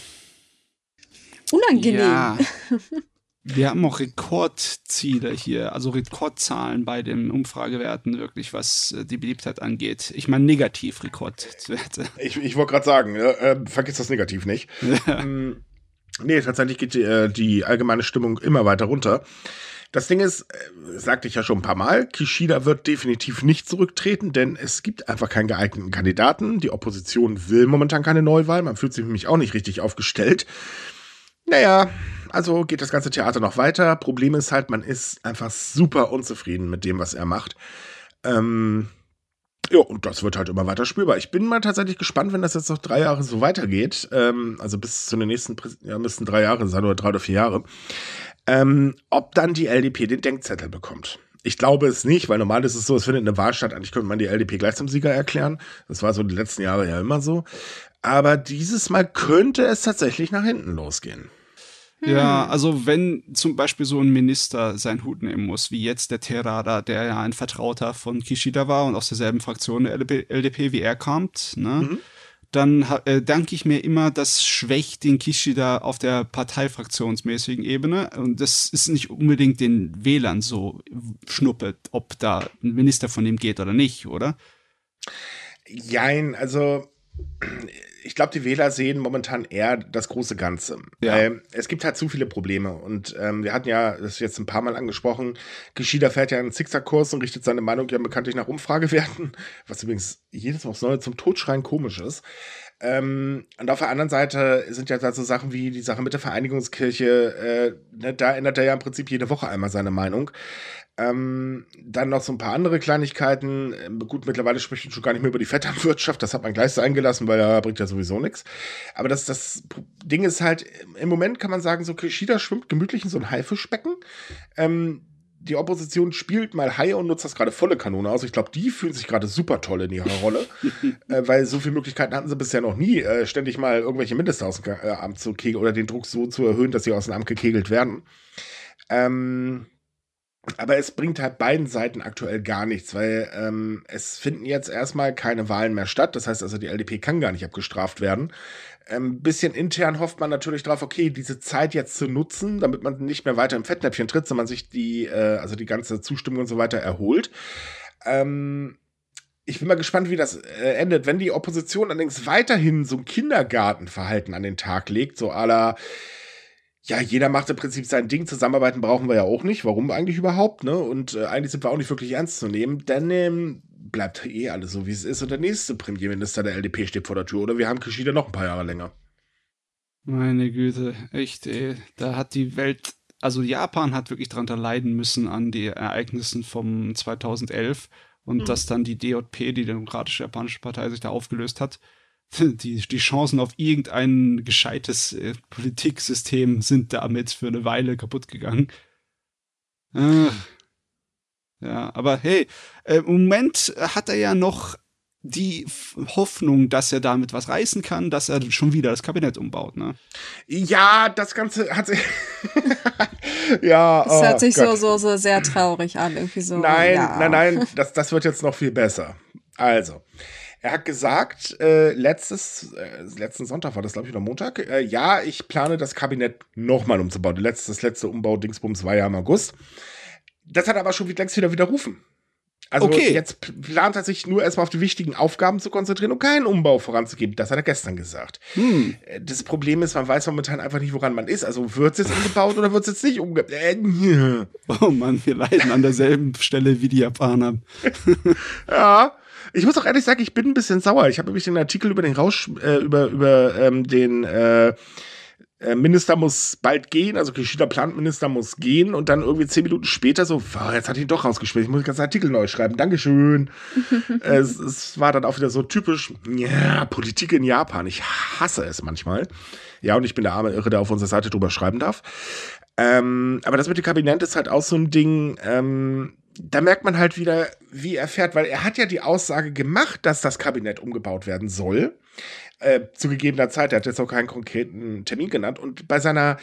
Unangenehm. Ja. *laughs* Wir haben auch Rekordziele hier, also Rekordzahlen bei den Umfragewerten, wirklich, was äh, die Beliebtheit angeht. Ich meine Negativ-Rekordwerte. *laughs* Ich, ich wollte gerade sagen, äh, vergiss das Negativ nicht. Ja. Ähm, nee, tatsächlich geht die, äh, die allgemeine Stimmung immer weiter runter. Das Ding ist, äh, sagte ich ja schon ein paar Mal, Kishida wird definitiv nicht zurücktreten, denn es gibt einfach keinen geeigneten Kandidaten. Die Opposition will momentan keine Neuwahl. Man fühlt sich nämlich auch nicht richtig aufgestellt. Naja, also geht das ganze Theater noch weiter. Problem ist halt, man ist einfach super unzufrieden mit dem, was er macht. Ähm, Ja, und das wird halt immer weiter spürbar. Ich bin mal tatsächlich gespannt, wenn das jetzt noch drei Jahre so weitergeht. Ähm, also bis zu den nächsten, ja, müssten drei Jahre sein oder drei oder vier Jahre. Ähm, ob dann die LDP den Denkzettel bekommt. Ich glaube es nicht, weil normal ist es so, es findet eine Wahl statt. Eigentlich könnte man die LDP gleich zum Sieger erklären. Das war so die letzten Jahre ja immer so. Aber dieses Mal könnte es tatsächlich nach hinten losgehen. Ja, also wenn zum Beispiel so ein Minister seinen Hut nehmen muss, wie jetzt der Terada, der ja ein Vertrauter von Kishida war und aus derselben Fraktion der LDP wie er kommt, ne? Mhm. Dann äh, danke ich mir immer, das schwächt den Kishida auf der parteifraktionsmäßigen Ebene. Und das ist nicht unbedingt den Wählern so schnuppet, ob da ein Minister von ihm geht oder nicht, oder? Jein, also ich glaube, die Wähler sehen momentan eher das große Ganze. Ja. Ähm, es gibt halt zu viele Probleme. Und ähm, wir hatten ja das jetzt ein paar Mal angesprochen, Geschieder fährt ja einen Zickzackkurs und richtet seine Meinung ja bekanntlich nach Umfragewerten, *laughs* was übrigens jedes Mal aufs Neue zum Totschreien komisch ist. Ähm, und auf der anderen Seite sind ja da so Sachen wie die Sache mit der Vereinigungskirche, äh, ne, da ändert er ja im Prinzip jede Woche einmal seine Meinung. Ähm, dann noch so ein paar andere Kleinigkeiten. Ähm, gut, mittlerweile spricht man schon gar nicht mehr über die Vetternwirtschaft. Das hat man gleich so eingelassen, weil er bringt ja sowieso nichts. Aber das, das Ding ist halt, im Moment kann man sagen, so Kishida schwimmt gemütlich in so ein Haifischbecken. Ähm, die Opposition spielt mal Haie und nutzt das gerade volle Kanone aus. Ich glaube, die fühlen sich gerade super toll in ihrer Rolle, *laughs* äh, weil so viele Möglichkeiten hatten sie bisher noch nie, äh, ständig mal irgendwelche Mindeste aus dem Amt zu kegeln oder den Druck so zu erhöhen, dass sie aus dem Amt gekegelt werden. Ähm, aber es bringt halt beiden Seiten aktuell gar nichts, weil ähm, es finden jetzt erstmal keine Wahlen mehr statt. Das heißt also, die LDP kann gar nicht abgestraft werden. Ein ähm, bisschen intern hofft man natürlich drauf, okay, diese Zeit jetzt zu nutzen, damit man nicht mehr weiter im Fettnäpfchen tritt, sondern sich die, äh, also die ganze Zustimmung und so weiter erholt. Ähm, ich bin mal gespannt, wie das äh, endet. Wenn die Opposition allerdings weiterhin so ein Kindergartenverhalten an den Tag legt, so aller ja, jeder macht im Prinzip sein Ding. Zusammenarbeiten brauchen wir ja auch nicht. Warum eigentlich überhaupt, ne? Und äh, eigentlich sind wir auch nicht wirklich ernst zu nehmen. Dann ähm, bleibt eh alles so, wie es ist. Und der nächste Premierminister der LDP steht vor der Tür. Oder wir haben Kishida noch ein paar Jahre länger. Meine Güte, echt, ey. Da hat die Welt, also Japan hat wirklich dran leiden müssen an die Ereignissen vom 2011 und hm. dass dann die DJP, die Demokratische Japanische Partei, sich da aufgelöst hat. *laughs* die, die Chancen auf irgendein gescheites äh, Politiksystem sind damit für eine Weile kaputt gegangen. Äh, ja, aber hey, äh, im Moment hat er ja noch die Hoffnung, dass er damit was reißen kann, dass er schon wieder das Kabinett umbaut, ne? Ja, das Ganze hat sich. *laughs* ja. Das hört oh sich so, so, so sehr traurig an, irgendwie so. Nein, ja. nein, nein, das, das wird jetzt noch viel besser. Also, er hat gesagt, äh, letztes, äh, letzten Sonntag war das, glaube ich, oder Montag, äh, ja, ich plane das Kabinett nochmal umzubauen. Letzte, das letzte Umbau-Dingsbums war ja im August. Das hat er aber schon längst wieder widerrufen. Also okay. jetzt plant er sich nur erstmal auf die wichtigen Aufgaben zu konzentrieren und keinen Umbau voranzugeben. Das hat er gestern gesagt. Hm. Äh, das Problem ist, man weiß momentan einfach nicht, woran man ist. Also wird es jetzt umgebaut oder wird es jetzt nicht umgebaut? Äh, *laughs* oh Mann, wir leiden an derselben Stelle wie die Japaner. *laughs* ja. Ich muss auch ehrlich sagen, ich bin ein bisschen sauer. Ich habe nämlich den Artikel über den Rausch, äh, über, über ähm, den äh, äh Minister muss bald gehen, also Kishida plant, Minister muss gehen und dann irgendwie zehn Minuten später so, wow, jetzt hat ihn doch rausgespielt, ich muss den ganzen Artikel neu schreiben, Dankeschön. *laughs* es, es war dann auch wieder so typisch, ja, Politik in Japan, ich hasse es manchmal. Ja, und ich bin der arme Irre, der auf unserer Seite drüber schreiben darf. Ähm, aber das mit dem Kabinett ist halt auch so ein Ding, ähm, da merkt man halt wieder, wie er fährt, weil er hat ja die Aussage gemacht, dass das Kabinett umgebaut werden soll. Äh, zu gegebener Zeit, er hat jetzt auch keinen konkreten Termin genannt. Und bei seiner,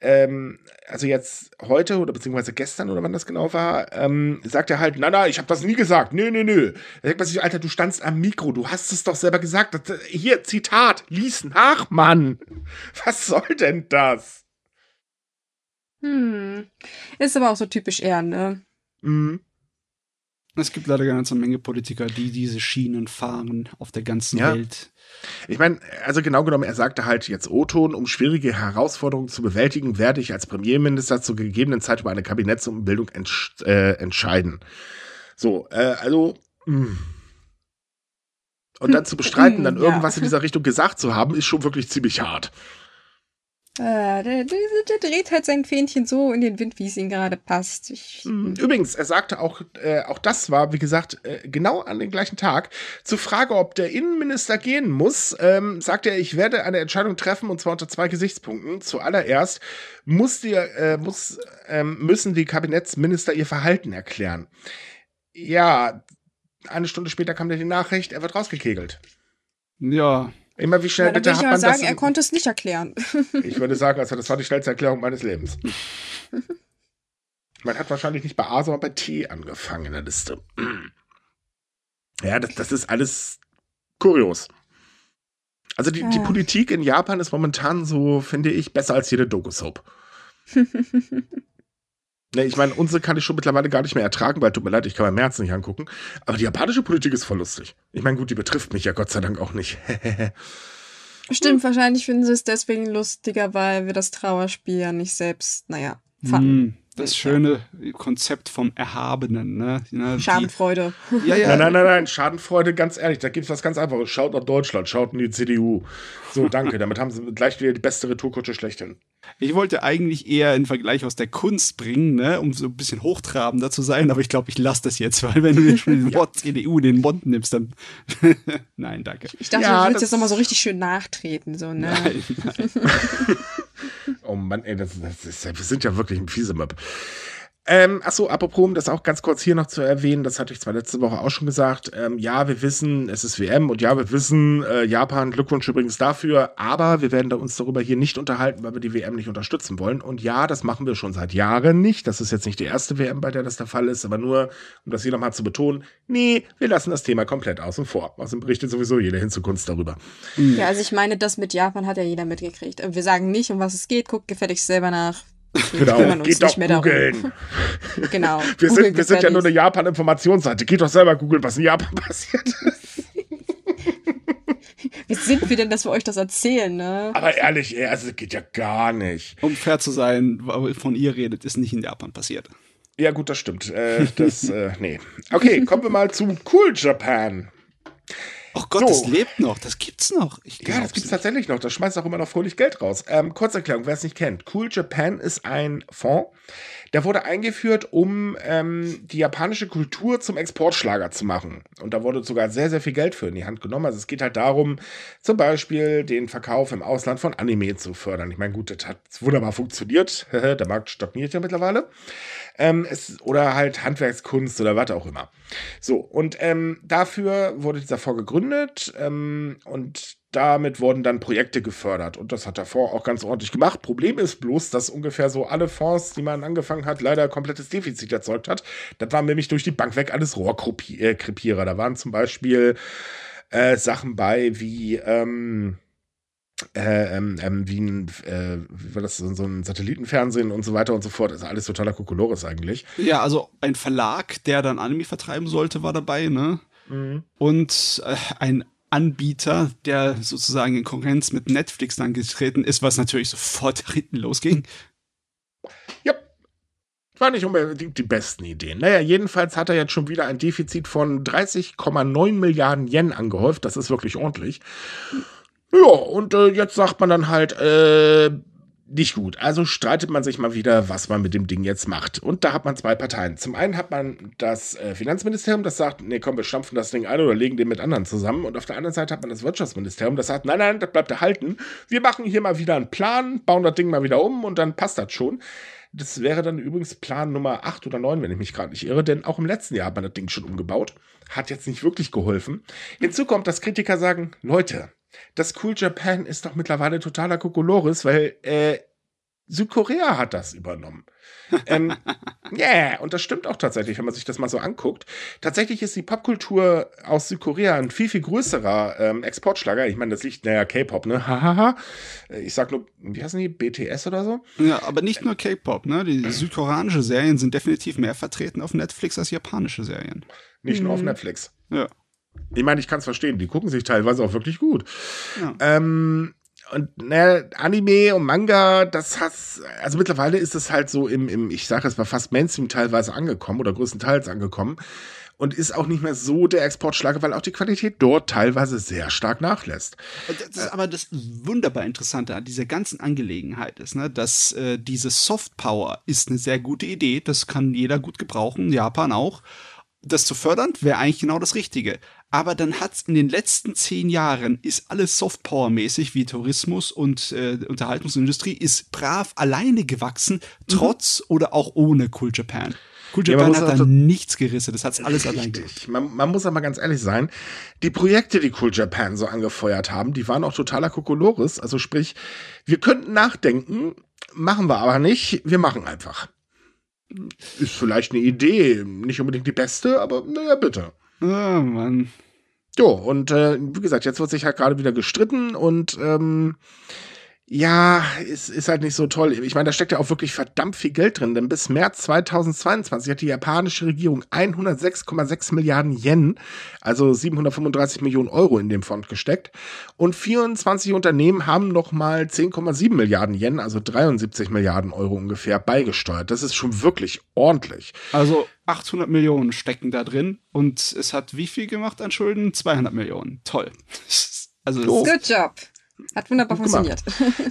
ähm, also jetzt heute oder beziehungsweise gestern oder wann das genau war, ähm, sagt er halt, na na, ich habe das nie gesagt. Nö, nö, nö. Da sagt man sich, Alter, du standst am Mikro, du hast es doch selber gesagt. Das, hier, Zitat, lies nach, Mann. *laughs* Was soll denn das? Hm. Ist aber auch so typisch er, ne? Mhm. Es gibt leider eine ganze Menge Politiker, die diese Schienen fahren auf der ganzen ja. Welt. Ich meine, also genau genommen, er sagte halt jetzt O-Ton, um schwierige Herausforderungen zu bewältigen, werde ich als Premierminister zur gegebenen Zeit über eine Kabinettsumbildung entsch äh, entscheiden. So, äh, also, mh. Hm. und dann zu *laughs* bestreiten, dann irgendwas ja. in dieser Richtung gesagt zu haben, ist schon wirklich ziemlich hart. Äh, der, der, der, dreht halt sein Fähnchen so in den Wind, wie es ihm gerade passt. Ich, mhm. Übrigens, er sagte auch, äh, auch das war, wie gesagt, äh, genau an dem gleichen Tag. Zur Frage, ob der Innenminister gehen muss, ähm, sagte er, ich werde eine Entscheidung treffen und zwar unter zwei Gesichtspunkten. Zuallererst muss die, äh, muss, ähm, müssen die Kabinettsminister ihr Verhalten erklären. Ja, eine Stunde später kam dann die Nachricht, er wird rausgekegelt. Ja, Immer wie schnell ja, bitte hat man sagen, das? er konnte es nicht erklären. *laughs* ich würde sagen, also das war die schnellste Erklärung meines Lebens. *laughs* Man hat wahrscheinlich nicht bei A, sondern bei T angefangen in der Liste. Ja, das, das ist alles kurios. Also die, ja. die Politik in Japan ist momentan so, finde ich, besser als jede Doku-Soap. *laughs* ne, ich meine, unsere kann ich schon mittlerweile gar nicht mehr ertragen, weil tut mir leid, ich kann mein März nicht angucken. Aber die japanische Politik ist voll lustig. Ich meine, gut, die betrifft mich ja Gott sei Dank auch nicht. *laughs* Stimmt, wahrscheinlich finden sie es deswegen lustiger, weil wir das Trauerspiel ja nicht selbst, naja, fanden. Das schöne Konzept vom Erhabenen. Ne? ne Schadenfreude. Die, ja, ja. Nein, nein, nein, nein, Schadenfreude, ganz ehrlich, da gibt es was ganz Einfaches. Schaut nach Deutschland, schaut in die CDU. So, danke. Damit haben sie gleich wieder die beste Retourkutsche schlechthin. Ich wollte eigentlich eher einen Vergleich aus der Kunst bringen, ne, um so ein bisschen hochtrabender zu sein, aber ich glaube, ich lasse das jetzt, weil wenn du jetzt schon den *laughs* Wort CDU in den Mund nimmst, dann. *laughs* nein, danke. Ich dachte, ja, du willst jetzt nochmal so richtig schön nachtreten, so, ne? Nein, nein. *laughs* oh Mann, ey, das, das ist, wir sind ja wirklich ein Fiesemap. Ähm, achso, apropos, um das auch ganz kurz hier noch zu erwähnen, das hatte ich zwar letzte Woche auch schon gesagt. Ähm, ja, wir wissen, es ist WM und ja, wir wissen, äh, Japan, Glückwunsch übrigens dafür, aber wir werden da uns darüber hier nicht unterhalten, weil wir die WM nicht unterstützen wollen. Und ja, das machen wir schon seit Jahren nicht. Das ist jetzt nicht die erste WM, bei der das der Fall ist, aber nur, um das hier nochmal zu betonen, nee, wir lassen das Thema komplett außen vor. Außerdem berichtet sowieso jeder hin zu Kunst darüber. Ja, also ich meine, das mit Japan hat ja jeder mitgekriegt. Wir sagen nicht, um was es geht, guckt gefälligst selber nach. Genau, geht doch googeln. *laughs* genau. Wir sind, wir sind ja nur eine Japan-Informationsseite. Geht doch selber googeln, was in Japan *laughs* passiert ist. *laughs* Wie sind wir denn, dass wir euch das erzählen, ne? Aber ehrlich, also das geht ja gar nicht. Um fair zu sein, von ihr redet, ist nicht in Japan passiert. Ja, gut, das stimmt. Äh, das, äh, nee. Okay, kommen wir mal zu Cool Japan. Oh Gott, so. das lebt noch, das gibt's noch. ja, das gibt's tatsächlich noch. Das schmeißt auch immer noch fröhlich Geld raus. Ähm, Kurzerklärung, wer es nicht kennt. Cool Japan ist ein Fonds, der wurde eingeführt, um ähm, die japanische Kultur zum Exportschlager zu machen. Und da wurde sogar sehr, sehr viel Geld für in die Hand genommen. Also es geht halt darum, zum Beispiel den Verkauf im Ausland von Anime zu fördern. Ich meine, gut, das hat wunderbar funktioniert. *laughs* Der Markt stagniert ja mittlerweile. Ähm, es, oder halt Handwerkskunst oder was auch immer. So, und ähm, dafür wurde dieser Fonds gegründet ähm, und damit wurden dann Projekte gefördert. Und das hat der Fonds auch ganz ordentlich gemacht. Problem ist bloß, dass ungefähr so alle Fonds, die man angefangen hat, leider komplettes Defizit erzeugt hat. Das war nämlich durch die Bank weg alles Rohrkrepierer. Da waren zum Beispiel äh, Sachen bei wie, ähm, äh, ähm, ähm, wie ein, äh, wie war das, so, ein Satellitenfernsehen und so weiter und so fort. Das ist alles totaler Kokolores eigentlich. Ja, also ein Verlag, der dann Anime vertreiben sollte, war dabei, ne? Mhm. Und äh, ein Anbieter, der sozusagen in Konkurrenz mit Netflix dann getreten ist, was natürlich sofort *laughs* hinten losging. Ja. War nicht unbedingt die besten Ideen. Naja, jedenfalls hat er jetzt schon wieder ein Defizit von 30,9 Milliarden Yen angehäuft. Das ist wirklich ordentlich. Ja, und äh, jetzt sagt man dann halt, äh, nicht gut. Also streitet man sich mal wieder, was man mit dem Ding jetzt macht. Und da hat man zwei Parteien. Zum einen hat man das äh, Finanzministerium, das sagt, nee, komm, wir stampfen das Ding ein oder legen den mit anderen zusammen. Und auf der anderen Seite hat man das Wirtschaftsministerium, das sagt, nein, nein, das bleibt erhalten. Wir machen hier mal wieder einen Plan, bauen das Ding mal wieder um und dann passt das schon. Das wäre dann übrigens Plan Nummer 8 oder 9, wenn ich mich gerade nicht irre, denn auch im letzten Jahr hat man das Ding schon umgebaut. Hat jetzt nicht wirklich geholfen. Hinzu kommt, dass Kritiker sagen, Leute, das Cool Japan ist doch mittlerweile totaler Kokolores, weil äh, Südkorea hat das übernommen. ähm, *laughs* yeah, und das stimmt auch tatsächlich, wenn man sich das mal so anguckt. Tatsächlich ist die Popkultur aus Südkorea ein viel, viel größerer ähm, Exportschlager. Ich meine, das liegt, naja, K-Pop, ne? Hahaha. ich sag nur, wie heißen die? BTS oder so? Ja, aber nicht nur K-Pop, ne? Die südkoreanische Serien sind definitiv mehr vertreten auf Netflix als japanische Serien. Nicht nur auf mhm. Netflix. Ja. Ich meine, ich kann es verstehen. Die gucken sich teilweise auch wirklich gut. Ja. Ähm, und ne, Anime und Manga, das hat, also mittlerweile ist es halt so im, im ich sage es war fast Mainstream teilweise angekommen oder größtenteils angekommen. und ist auch nicht mehr so der Exportschlager, weil auch die Qualität dort teilweise sehr stark nachlässt. Das ist aber das wunderbar Interessante an dieser ganzen Angelegenheit ist, ne, dass äh, diese Soft Power ist eine sehr gute Idee. Das kann jeder gut gebrauchen, Japan auch. Das zu fördern wäre eigentlich genau das Richtige. Aber dann hat's in den letzten zehn Jahren ist alles Softpower-mäßig wie Tourismus und äh, Unterhaltungsindustrie ist brav alleine gewachsen, trotz mhm. oder auch ohne Cool Japan. Cool Japan ja, hat da nichts gerissen, das hat's alles allein gemacht. Man, man muss aber ganz ehrlich sein, die Projekte, die Cool Japan so angefeuert haben, die waren auch totaler Kokolores. Also sprich, wir könnten nachdenken, machen wir aber nicht, wir machen einfach. Ist vielleicht eine Idee, nicht unbedingt die beste, aber naja, bitte. Oh Mann. Jo, und äh, wie gesagt, jetzt wird sich halt gerade wieder gestritten und ähm, ja, ist, ist halt nicht so toll. Ich meine, da steckt ja auch wirklich verdammt viel Geld drin, denn bis März 2022 hat die japanische Regierung 106,6 Milliarden Yen, also 735 Millionen Euro in dem Fond gesteckt und 24 Unternehmen haben nochmal 10,7 Milliarden Yen, also 73 Milliarden Euro ungefähr beigesteuert. Das ist schon wirklich ordentlich. Also 800 Millionen stecken da drin und es hat wie viel gemacht an Schulden? 200 Millionen. Toll. *laughs* Also Good job. Hat wunderbar funktioniert.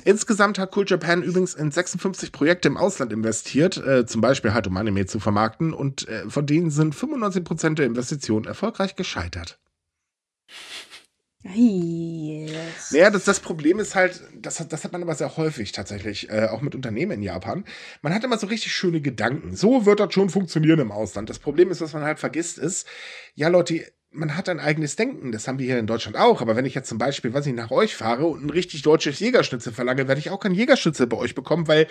Insgesamt hat Cool Japan übrigens in 56 Projekte im Ausland investiert, äh, zum Beispiel halt um Anime zu vermarkten, und äh, von denen sind 95% der Investitionen erfolgreich gescheitert. Yes. Naja, das, das Problem ist halt, das, das hat man aber sehr häufig tatsächlich, äh, auch mit Unternehmen in Japan. Man hat immer so richtig schöne Gedanken. So wird das schon funktionieren im Ausland. Das Problem ist, was man halt vergisst, ist, ja, Leute, man hat ein eigenes Denken. Das haben wir hier in Deutschland auch. Aber wenn ich jetzt zum Beispiel, was ich nach euch fahre und ein richtig deutsches Jägerschnitzel verlange, werde ich auch kein Jägerschnitzel bei euch bekommen, weil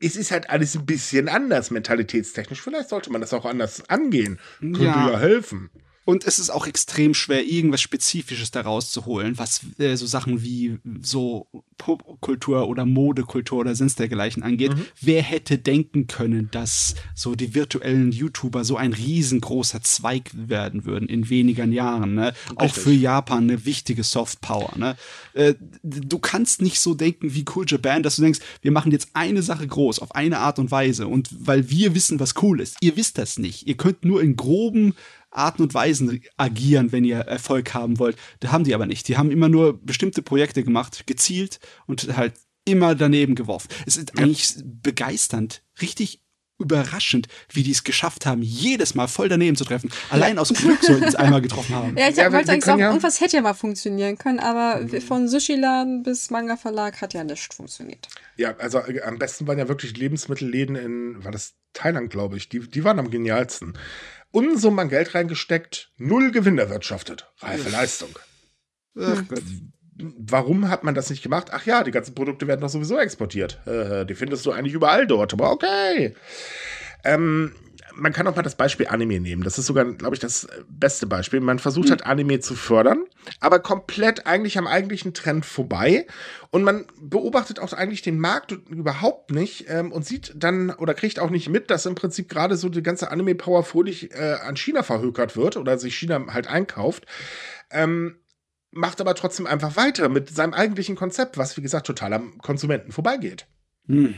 es ist halt alles ein bisschen anders mentalitätstechnisch. Vielleicht sollte man das auch anders angehen. Könnte ja, ja helfen. Und es ist auch extrem schwer, irgendwas Spezifisches daraus zu holen, was äh, so Sachen wie so Popkultur oder Modekultur oder sonst dergleichen angeht. Mhm. Wer hätte denken können, dass so die virtuellen YouTuber so ein riesengroßer Zweig werden würden in wenigen Jahren? Ne? Auch für Japan eine wichtige Softpower. Ne? Äh, du kannst nicht so denken wie Cool Japan, dass du denkst, wir machen jetzt eine Sache groß auf eine Art und Weise und weil wir wissen, was cool ist. Ihr wisst das nicht. Ihr könnt nur in groben Arten und Weisen agieren, wenn ihr Erfolg haben wollt. Da haben die aber nicht. Die haben immer nur bestimmte Projekte gemacht, gezielt und halt immer daneben geworfen. Es ist ja. eigentlich begeisternd, richtig überraschend, wie die es geschafft haben, jedes Mal voll daneben zu treffen. Allein aus Glück sollten es einmal getroffen haben. Ja, ich ja, wollte eigentlich sagen, ja irgendwas hätte ja mal funktionieren können, aber mhm. von Sushi-Laden bis Manga-Verlag hat ja nicht funktioniert. Ja, also äh, am besten waren ja wirklich Lebensmittelläden in, war das Thailand, glaube ich, die, die waren am genialsten. Unsummen an Geld reingesteckt, null Gewinn erwirtschaftet. Reife Leistung. Ach Gott. Warum hat man das nicht gemacht? Ach ja, die ganzen Produkte werden doch sowieso exportiert. die findest du eigentlich überall dort, aber okay. Ähm, man kann auch mal das Beispiel Anime nehmen. Das ist sogar, glaube ich, das beste Beispiel. Man versucht mhm. halt Anime zu fördern, aber komplett eigentlich am eigentlichen Trend vorbei. Und man beobachtet auch eigentlich den Markt überhaupt nicht ähm, und sieht dann oder kriegt auch nicht mit, dass im Prinzip gerade so die ganze Anime-Power fröhlich äh, an China verhökert wird oder sich China halt einkauft. Ähm, macht aber trotzdem einfach weiter mit seinem eigentlichen Konzept, was wie gesagt total am Konsumenten vorbeigeht. Hm.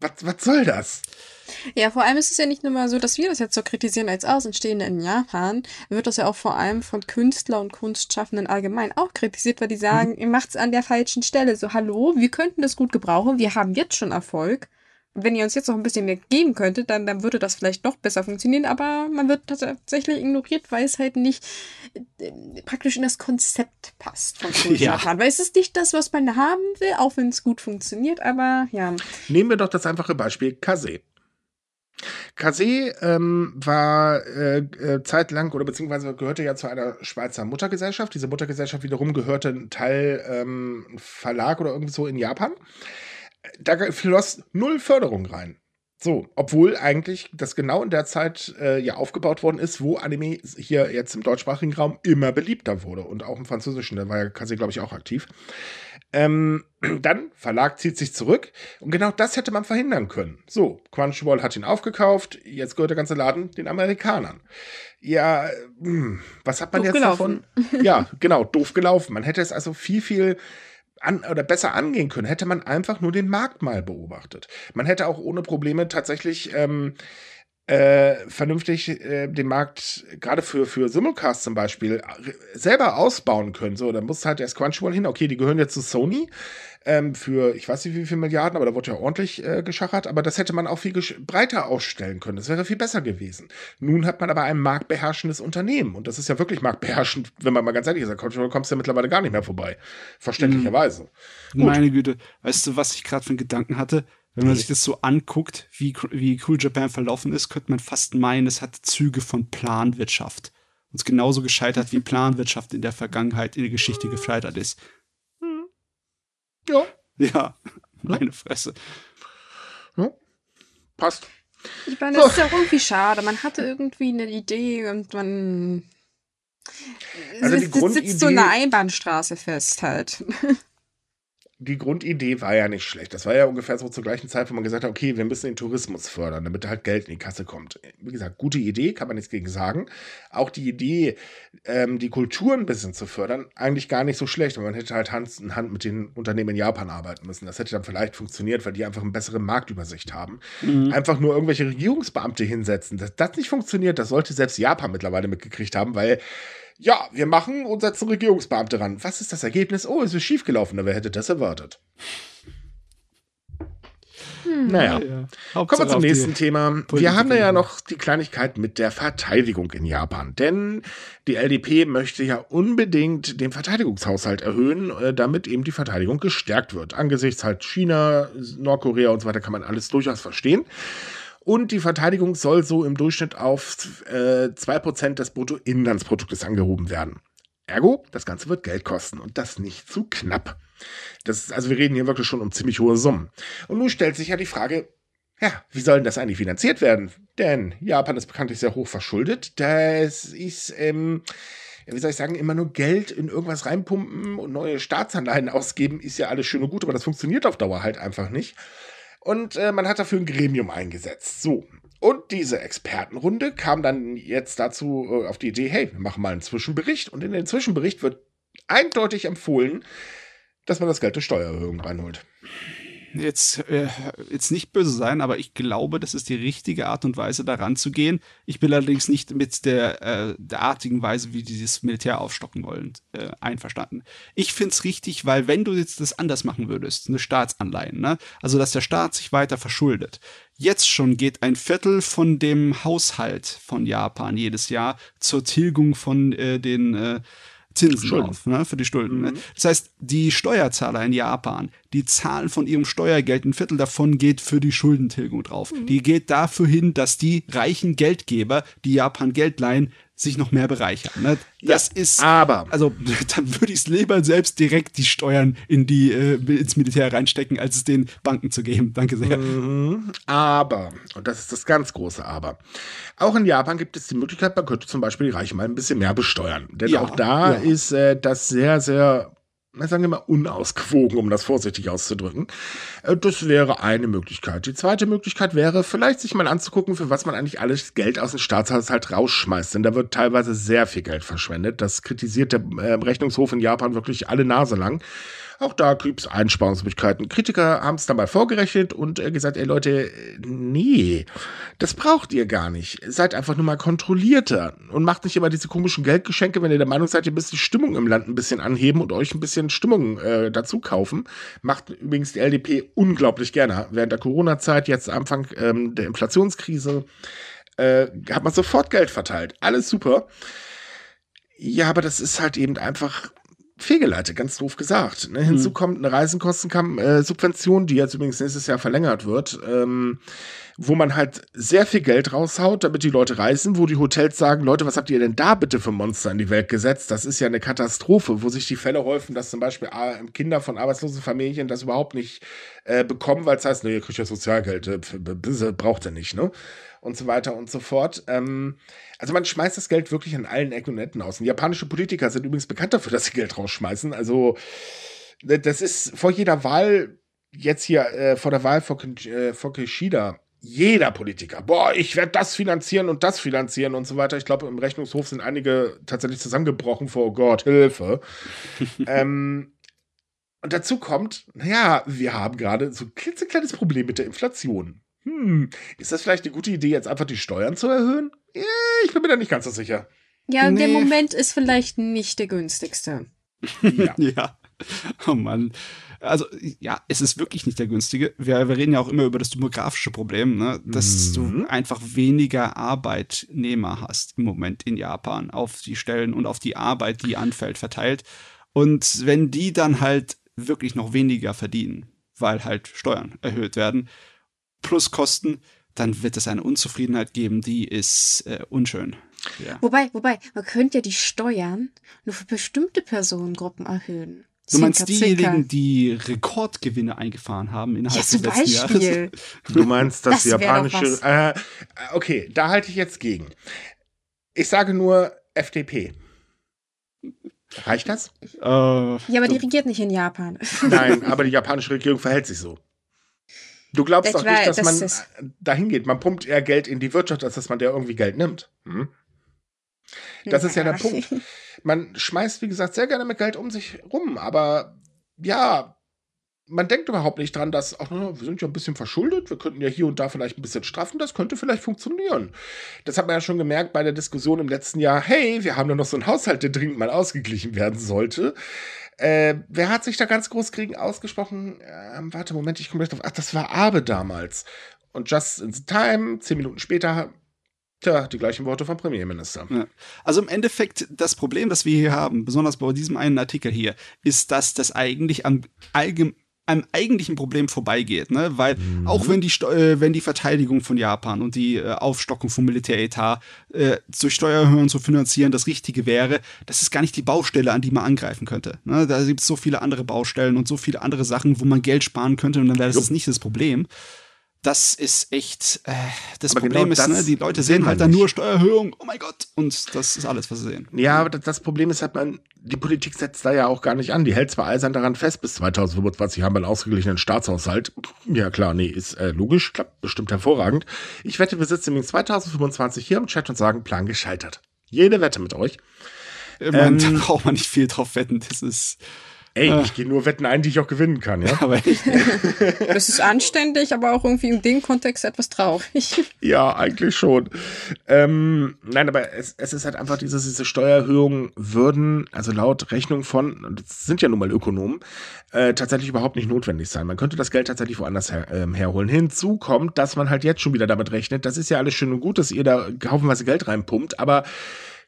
Was, was soll das? Ja, vor allem ist es ja nicht nur mal so, dass wir das jetzt so kritisieren als Außenstehende in Japan, wird das ja auch vor allem von Künstler und Kunstschaffenden allgemein auch kritisiert, weil die sagen, mhm. ihr macht es an der falschen Stelle. So, hallo, wir könnten das gut gebrauchen, wir haben jetzt schon Erfolg. Wenn ihr uns jetzt noch ein bisschen mehr geben könntet, dann, dann würde das vielleicht noch besser funktionieren, aber man wird tatsächlich ignoriert, weil es halt nicht äh, praktisch in das Konzept passt von *laughs* ja. Japan. Weil es ist nicht das, was man haben will, auch wenn es gut funktioniert, aber ja. Nehmen wir doch das einfache Beispiel Kase. Kase ähm, war äh, äh, zeitlang oder beziehungsweise gehörte ja zu einer Schweizer Muttergesellschaft. Diese Muttergesellschaft wiederum gehörte ein Teil ähm, Verlag oder irgendwie so in Japan. Da floss null Förderung rein. So, obwohl eigentlich das genau in der Zeit äh, ja aufgebaut worden ist, wo Anime hier jetzt im deutschsprachigen Raum immer beliebter wurde und auch im Französischen, da war ja Kase, glaube ich, auch aktiv. Ähm, *clears throat* dann, Verlag zieht sich zurück und genau das hätte man verhindern können. So, Crunchyroll hat ihn aufgekauft, jetzt gehört der ganze Laden den Amerikanern. Ja, hm, was hat man doof jetzt gelaufen. davon? Ja, genau, doof gelaufen. Man hätte es also viel, viel an, oder besser angehen können, hätte man einfach nur den Markt mal beobachtet. Man hätte auch ohne Probleme tatsächlich ähm, äh, vernünftig äh, den Markt gerade für, für Simulcast zum Beispiel äh, selber ausbauen können. So, dann muss halt erst Crunchyroll hin. Okay, die gehören jetzt zu Sony ähm, für ich weiß nicht wie viele Milliarden, aber da wurde ja ordentlich äh, geschachert. Aber das hätte man auch viel breiter ausstellen können. Das wäre viel besser gewesen. Nun hat man aber ein marktbeherrschendes Unternehmen und das ist ja wirklich marktbeherrschend, wenn man mal ganz ehrlich ist. Crunchyroll kommst du ja mittlerweile gar nicht mehr vorbei. Verständlicherweise. Mhm. Meine Güte, weißt du, was ich gerade für einen Gedanken hatte? Wenn man sich das so anguckt, wie, wie Cool Japan verlaufen ist, könnte man fast meinen, es hat Züge von Planwirtschaft. Und es genauso gescheitert, wie Planwirtschaft in der Vergangenheit in der Geschichte gescheitert ist. Ja. Ja, meine Fresse. Ja. Passt. Ich meine, das so. ist ja irgendwie schade. Man hatte irgendwie eine Idee und man also die sitzt so eine Einbahnstraße fest halt *laughs* die Grundidee war ja nicht schlecht. Das war ja ungefähr so zur gleichen Zeit, wo man gesagt hat, okay, wir müssen den Tourismus fördern, damit halt Geld in die Kasse kommt. Wie gesagt, gute Idee, kann man nichts gegen sagen. Auch die Idee, ähm, die Kultur ein bisschen zu fördern, eigentlich gar nicht so schlecht. Aber man hätte halt Hand in Hand mit den Unternehmen in Japan arbeiten müssen. Das hätte dann vielleicht funktioniert, weil die einfach eine bessere Marktübersicht haben. Mhm. Einfach nur irgendwelche Regierungsbeamte hinsetzen. Dass das nicht funktioniert, das sollte selbst Japan mittlerweile mitgekriegt haben, weil ja, wir machen und setzen Regierungsbeamte ran. Was ist das Ergebnis? Oh, es ist schiefgelaufen. Wer hätte das erwartet? Hm. Naja, ja. kommen wir zum nächsten Thema. Wir haben ja noch die Kleinigkeit mit der Verteidigung in Japan. Denn die LDP möchte ja unbedingt den Verteidigungshaushalt erhöhen, äh, damit eben die Verteidigung gestärkt wird. Angesichts halt China, Nordkorea und so weiter kann man alles durchaus verstehen. Und die Verteidigung soll so im Durchschnitt auf äh, 2% des Bruttoinlandsproduktes angehoben werden. Ergo, das Ganze wird Geld kosten und das nicht zu knapp. Das, also wir reden hier wirklich schon um ziemlich hohe Summen. Und nun stellt sich ja die Frage, ja, wie soll denn das eigentlich finanziert werden? Denn Japan ist bekanntlich sehr hoch verschuldet. Das ist, ähm, wie soll ich sagen, immer nur Geld in irgendwas reinpumpen und neue Staatsanleihen ausgeben, ist ja alles schön und gut, aber das funktioniert auf Dauer halt einfach nicht. Und äh, man hat dafür ein Gremium eingesetzt. So. Und diese Expertenrunde kam dann jetzt dazu äh, auf die Idee, hey, wir machen mal einen Zwischenbericht. Und in den Zwischenbericht wird eindeutig empfohlen, dass man das Geld durch Steuererhöhung reinholt jetzt, äh, jetzt nicht böse sein, aber ich glaube, das ist die richtige Art und Weise, daran zu gehen. Ich bin allerdings nicht mit der, äh, der artigen Weise, wie die das Militär aufstocken wollen, äh, einverstanden. Ich finde es richtig, weil wenn du jetzt das anders machen würdest, eine Staatsanleihen, ne? also dass der Staat sich weiter verschuldet, Jetzt schon geht ein Viertel von dem Haushalt von Japan jedes Jahr zur Tilgung von äh, den äh, Zinsen Schulden. auf, ne, für die Schulden. Ne? Mhm. Ne? Das heißt, die Steuerzahler in Japan, die zahlen von ihrem Steuergeld, ein Viertel davon geht für die Schuldentilgung drauf. Mhm. Die geht dafür hin, dass die reichen Geldgeber, die Japan Geld leihen, sich noch mehr bereichern. Ne? Das ja, ist, aber also *laughs* dann würde ich es lieber selbst direkt die Steuern in die äh, ins Militär reinstecken, als es den Banken zu geben. Danke sehr. Mhm, aber und das ist das ganz große Aber. Auch in Japan gibt es die Möglichkeit, man könnte zum Beispiel die Reichen mal ein bisschen mehr besteuern, denn ja, auch da ja. ist äh, das sehr sehr sagen wir mal, unausgewogen, um das vorsichtig auszudrücken. Äh, das wäre eine Möglichkeit. Die zweite Möglichkeit wäre, vielleicht sich mal anzugucken, für was man eigentlich alles Geld aus dem Staatshaushalt rausschmeißt. Denn da wird teilweise sehr viel Geld verschwendet. Das kritisiert der äh, Rechnungshof in Japan wirklich alle Nase lang. Auch da gibt es Einsparungsmöglichkeiten. Kritiker haben es dann mal vorgerechnet und äh, gesagt, ey Leute, nee, das braucht ihr gar nicht. Seid einfach nur mal kontrollierter und macht nicht immer diese komischen Geldgeschenke, wenn ihr der Meinung seid, ihr müsst die Stimmung im Land ein bisschen anheben und euch ein bisschen Stimmung äh, dazu kaufen. Macht übrigens die LDP unglaublich gerne. Während der Corona-Zeit, jetzt Anfang ähm, der Inflationskrise, äh, hat man sofort Geld verteilt. Alles super. Ja, aber das ist halt eben einfach fehlgeleitet, ganz doof gesagt. Ne? Hinzu mhm. kommt eine Reisenkostensubvention, die jetzt übrigens nächstes Jahr verlängert wird, ähm, wo man halt sehr viel Geld raushaut, damit die Leute reisen, wo die Hotels sagen, Leute, was habt ihr denn da bitte für Monster in die Welt gesetzt? Das ist ja eine Katastrophe, wo sich die Fälle häufen, dass zum Beispiel ah, Kinder von arbeitslosen Familien das überhaupt nicht äh, bekommen, weil es heißt, ne, ihr kriegt ja Sozialgeld, äh, braucht ihr nicht, ne? Und so weiter und so fort. Ähm, also man schmeißt das Geld wirklich an allen Ecken und Enden aus. Und japanische Politiker sind übrigens bekannt dafür, dass sie Geld rausschmeißen. Also das ist vor jeder Wahl, jetzt hier äh, vor der Wahl vor, äh, vor Kishida, jeder Politiker, boah, ich werde das finanzieren und das finanzieren und so weiter. Ich glaube, im Rechnungshof sind einige tatsächlich zusammengebrochen vor oh Gott, Hilfe. *laughs* ähm, und dazu kommt, naja, wir haben gerade so ein klitzekleines Problem mit der Inflation. Hm, ist das vielleicht eine gute Idee, jetzt einfach die Steuern zu erhöhen? Ich bin mir da nicht ganz so sicher. Ja, nee. der Moment ist vielleicht nicht der günstigste. Ja. *laughs* ja. Oh Mann. Also, ja, es ist wirklich nicht der günstige. Wir, wir reden ja auch immer über das demografische Problem, ne? dass mhm. du einfach weniger Arbeitnehmer hast im Moment in Japan auf die Stellen und auf die Arbeit, die anfällt, verteilt. Und wenn die dann halt wirklich noch weniger verdienen, weil halt Steuern erhöht werden, plus Kosten, dann wird es eine Unzufriedenheit geben, die ist äh, unschön. Ja. Wobei, wobei, man könnte ja die Steuern nur für bestimmte Personengruppen erhöhen. Du meinst diejenigen, die Rekordgewinne eingefahren haben innerhalb ja, des letzten Beispiel. Jahres? Du meinst das, das japanische. Äh, okay, da halte ich jetzt gegen. Ich sage nur FDP. Reicht das? Äh, ja, aber die regiert nicht in Japan. Nein, *laughs* aber die japanische Regierung verhält sich so. Du glaubst doch nicht, dass das man dahin geht. Man pumpt eher Geld in die Wirtschaft, als dass man der irgendwie Geld nimmt. Hm? Das ja. ist ja der Punkt. Man schmeißt, wie gesagt, sehr gerne mit Geld um sich rum, aber ja, man denkt überhaupt nicht dran, dass, ach, wir sind ja ein bisschen verschuldet, wir könnten ja hier und da vielleicht ein bisschen straffen, das könnte vielleicht funktionieren. Das hat man ja schon gemerkt bei der Diskussion im letzten Jahr, hey, wir haben da noch so einen Haushalt, der dringend mal ausgeglichen werden sollte. Äh, wer hat sich da ganz groß gegen ausgesprochen? Äh, warte, Moment, ich komme gleich drauf. Ach, das war Abe damals. Und just in time, zehn Minuten später, Tja, die gleichen Worte vom Premierminister. Ja. Also im Endeffekt, das Problem, das wir hier haben, besonders bei diesem einen Artikel hier, ist, dass das eigentlich am allgemeinen einem eigentlichen Problem vorbeigeht, ne? Weil mhm. auch wenn die äh, wenn die Verteidigung von Japan und die äh, Aufstockung vom Militäretat äh, durch Steuererhöhungen zu finanzieren das Richtige wäre, das ist gar nicht die Baustelle, an die man angreifen könnte. Ne? Da gibt es so viele andere Baustellen und so viele andere Sachen, wo man Geld sparen könnte und dann wäre das nicht das Problem das ist echt äh, das aber Problem genau ist, ne, die Leute sehen halt dann nur Steuererhöhung, oh mein Gott, und das ist alles, was sie sehen. Ja, aber das Problem ist halt, man, die Politik setzt da ja auch gar nicht an. Die hält zwar eisern daran fest, bis 2025 haben wir einen ausgeglichenen Staatshaushalt. Ja klar, nee, ist äh, logisch, klappt bestimmt hervorragend. Ich wette, wir sitzen nämlich 2025 hier im Chat und sagen, Plan gescheitert. Jede Wette mit euch. Ähm, da *laughs* braucht man nicht viel drauf wetten, das ist Ey, ah. ich gehe nur Wetten ein, die ich auch gewinnen kann, ja? *laughs* Aber echt. *laughs* das ist anständig, aber auch irgendwie in dem Kontext etwas traurig. *laughs* Ja, eigentlich schon. Ähm, nein, aber es, es ist halt einfach diese, diese Steuererhöhungen würden, also laut Rechnung von, und das sind ja nun mal Ökonomen, äh, tatsächlich überhaupt nicht notwendig sein. Man könnte das Geld tatsächlich woanders her, ähm, herholen. Hinzu kommt, dass man halt jetzt schon wieder damit rechnet, das ist ja alles schön und gut, dass ihr da haufenweise Geld reinpumpt, aber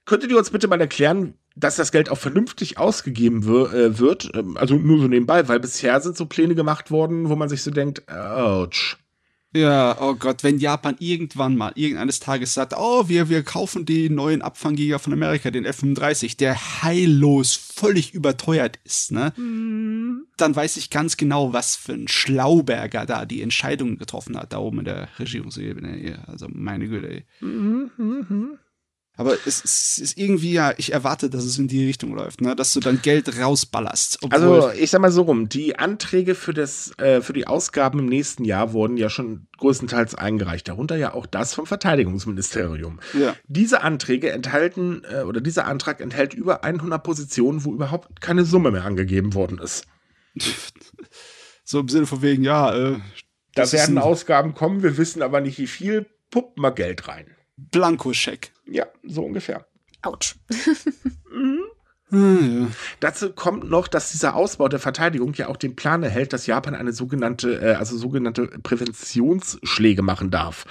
könntet ihr uns bitte mal erklären, dass das Geld auch vernünftig ausgegeben äh, wird? Ähm, also nur so nebenbei, weil bisher sind so Pläne gemacht worden, wo man sich so denkt, ouch. Ja, oh Gott, wenn Japan irgendwann mal irgendeines Tages sagt, oh, wir, wir kaufen den neuen Abfangjäger von Amerika, den F-35, der heillos völlig überteuert ist, ne? Mhm. Dann weiß ich ganz genau, was für ein Schlauberger da die Entscheidungen getroffen hat, da oben in der Regierungsebene. Also meine Güte. Ey. Mhm, mh, mh. Aber es, es, ist irgendwie ja, ich erwarte, dass es in die Richtung läuft, ne? dass du dann Geld rausballerst. Also ich sag mal so rum, die Anträge für, das, äh, für die Ausgaben im nächsten Jahr wurden ja schon größtenteils eingereicht, darunter ja auch das vom Verteidigungsministerium. Ja. Diese Anträge enthalten, äh, oder dieser Antrag enthält über 100 Positionen, wo überhaupt keine Summe mehr angegeben worden ist. *laughs* so im Sinne von wegen, ja, äh, da werden Ausgaben kommen, wir wissen aber nicht wie viel, puppt mal Geld rein. Blankoscheck. Ja, so ungefähr. Autsch. mhm. Hm, ja. Dazu kommt noch, dass dieser Ausbau der Verteidigung ja auch den Plan erhält, dass Japan eine sogenannte, äh, also sogenannte Präventionsschläge machen darf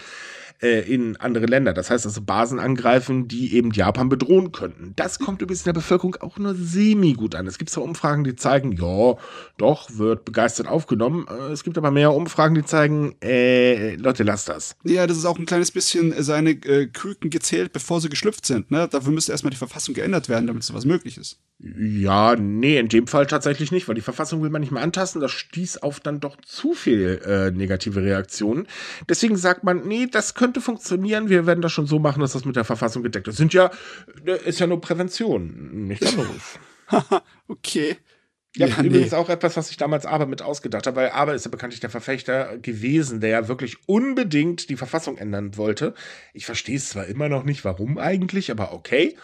äh, in andere Länder. Das heißt also Basen angreifen, die eben Japan bedrohen könnten. Das kommt übrigens in der Bevölkerung auch nur semi gut an. Es gibt zwar Umfragen, die zeigen, ja, doch, wird begeistert aufgenommen. Äh, es gibt aber mehr Umfragen, die zeigen, äh, Leute, lasst das. Ja, das ist auch ein kleines bisschen seine äh, Küken gezählt, bevor sie geschlüpft sind. Ne? Dafür müsste erstmal die Verfassung geändert werden, damit sowas möglich ist. Ja, nee, in dem Fall tatsächlich nicht, weil die Verfassung will man nicht mehr antasten. Das stieß auf dann doch zu viel äh, negative Reaktionen. Deswegen sagt man, nee, das könnte funktionieren. Wir werden das schon so machen, dass das mit der Verfassung gedeckt ist. Sind ja, äh, ist ja nur Prävention, nicht anderes. *laughs* okay. Ja, ja übrigens nee. auch etwas, was ich damals Aber mit ausgedacht habe, weil Aber ist ja bekanntlich der Verfechter gewesen, der ja wirklich unbedingt die Verfassung ändern wollte. Ich verstehe es zwar immer noch nicht, warum eigentlich, aber okay.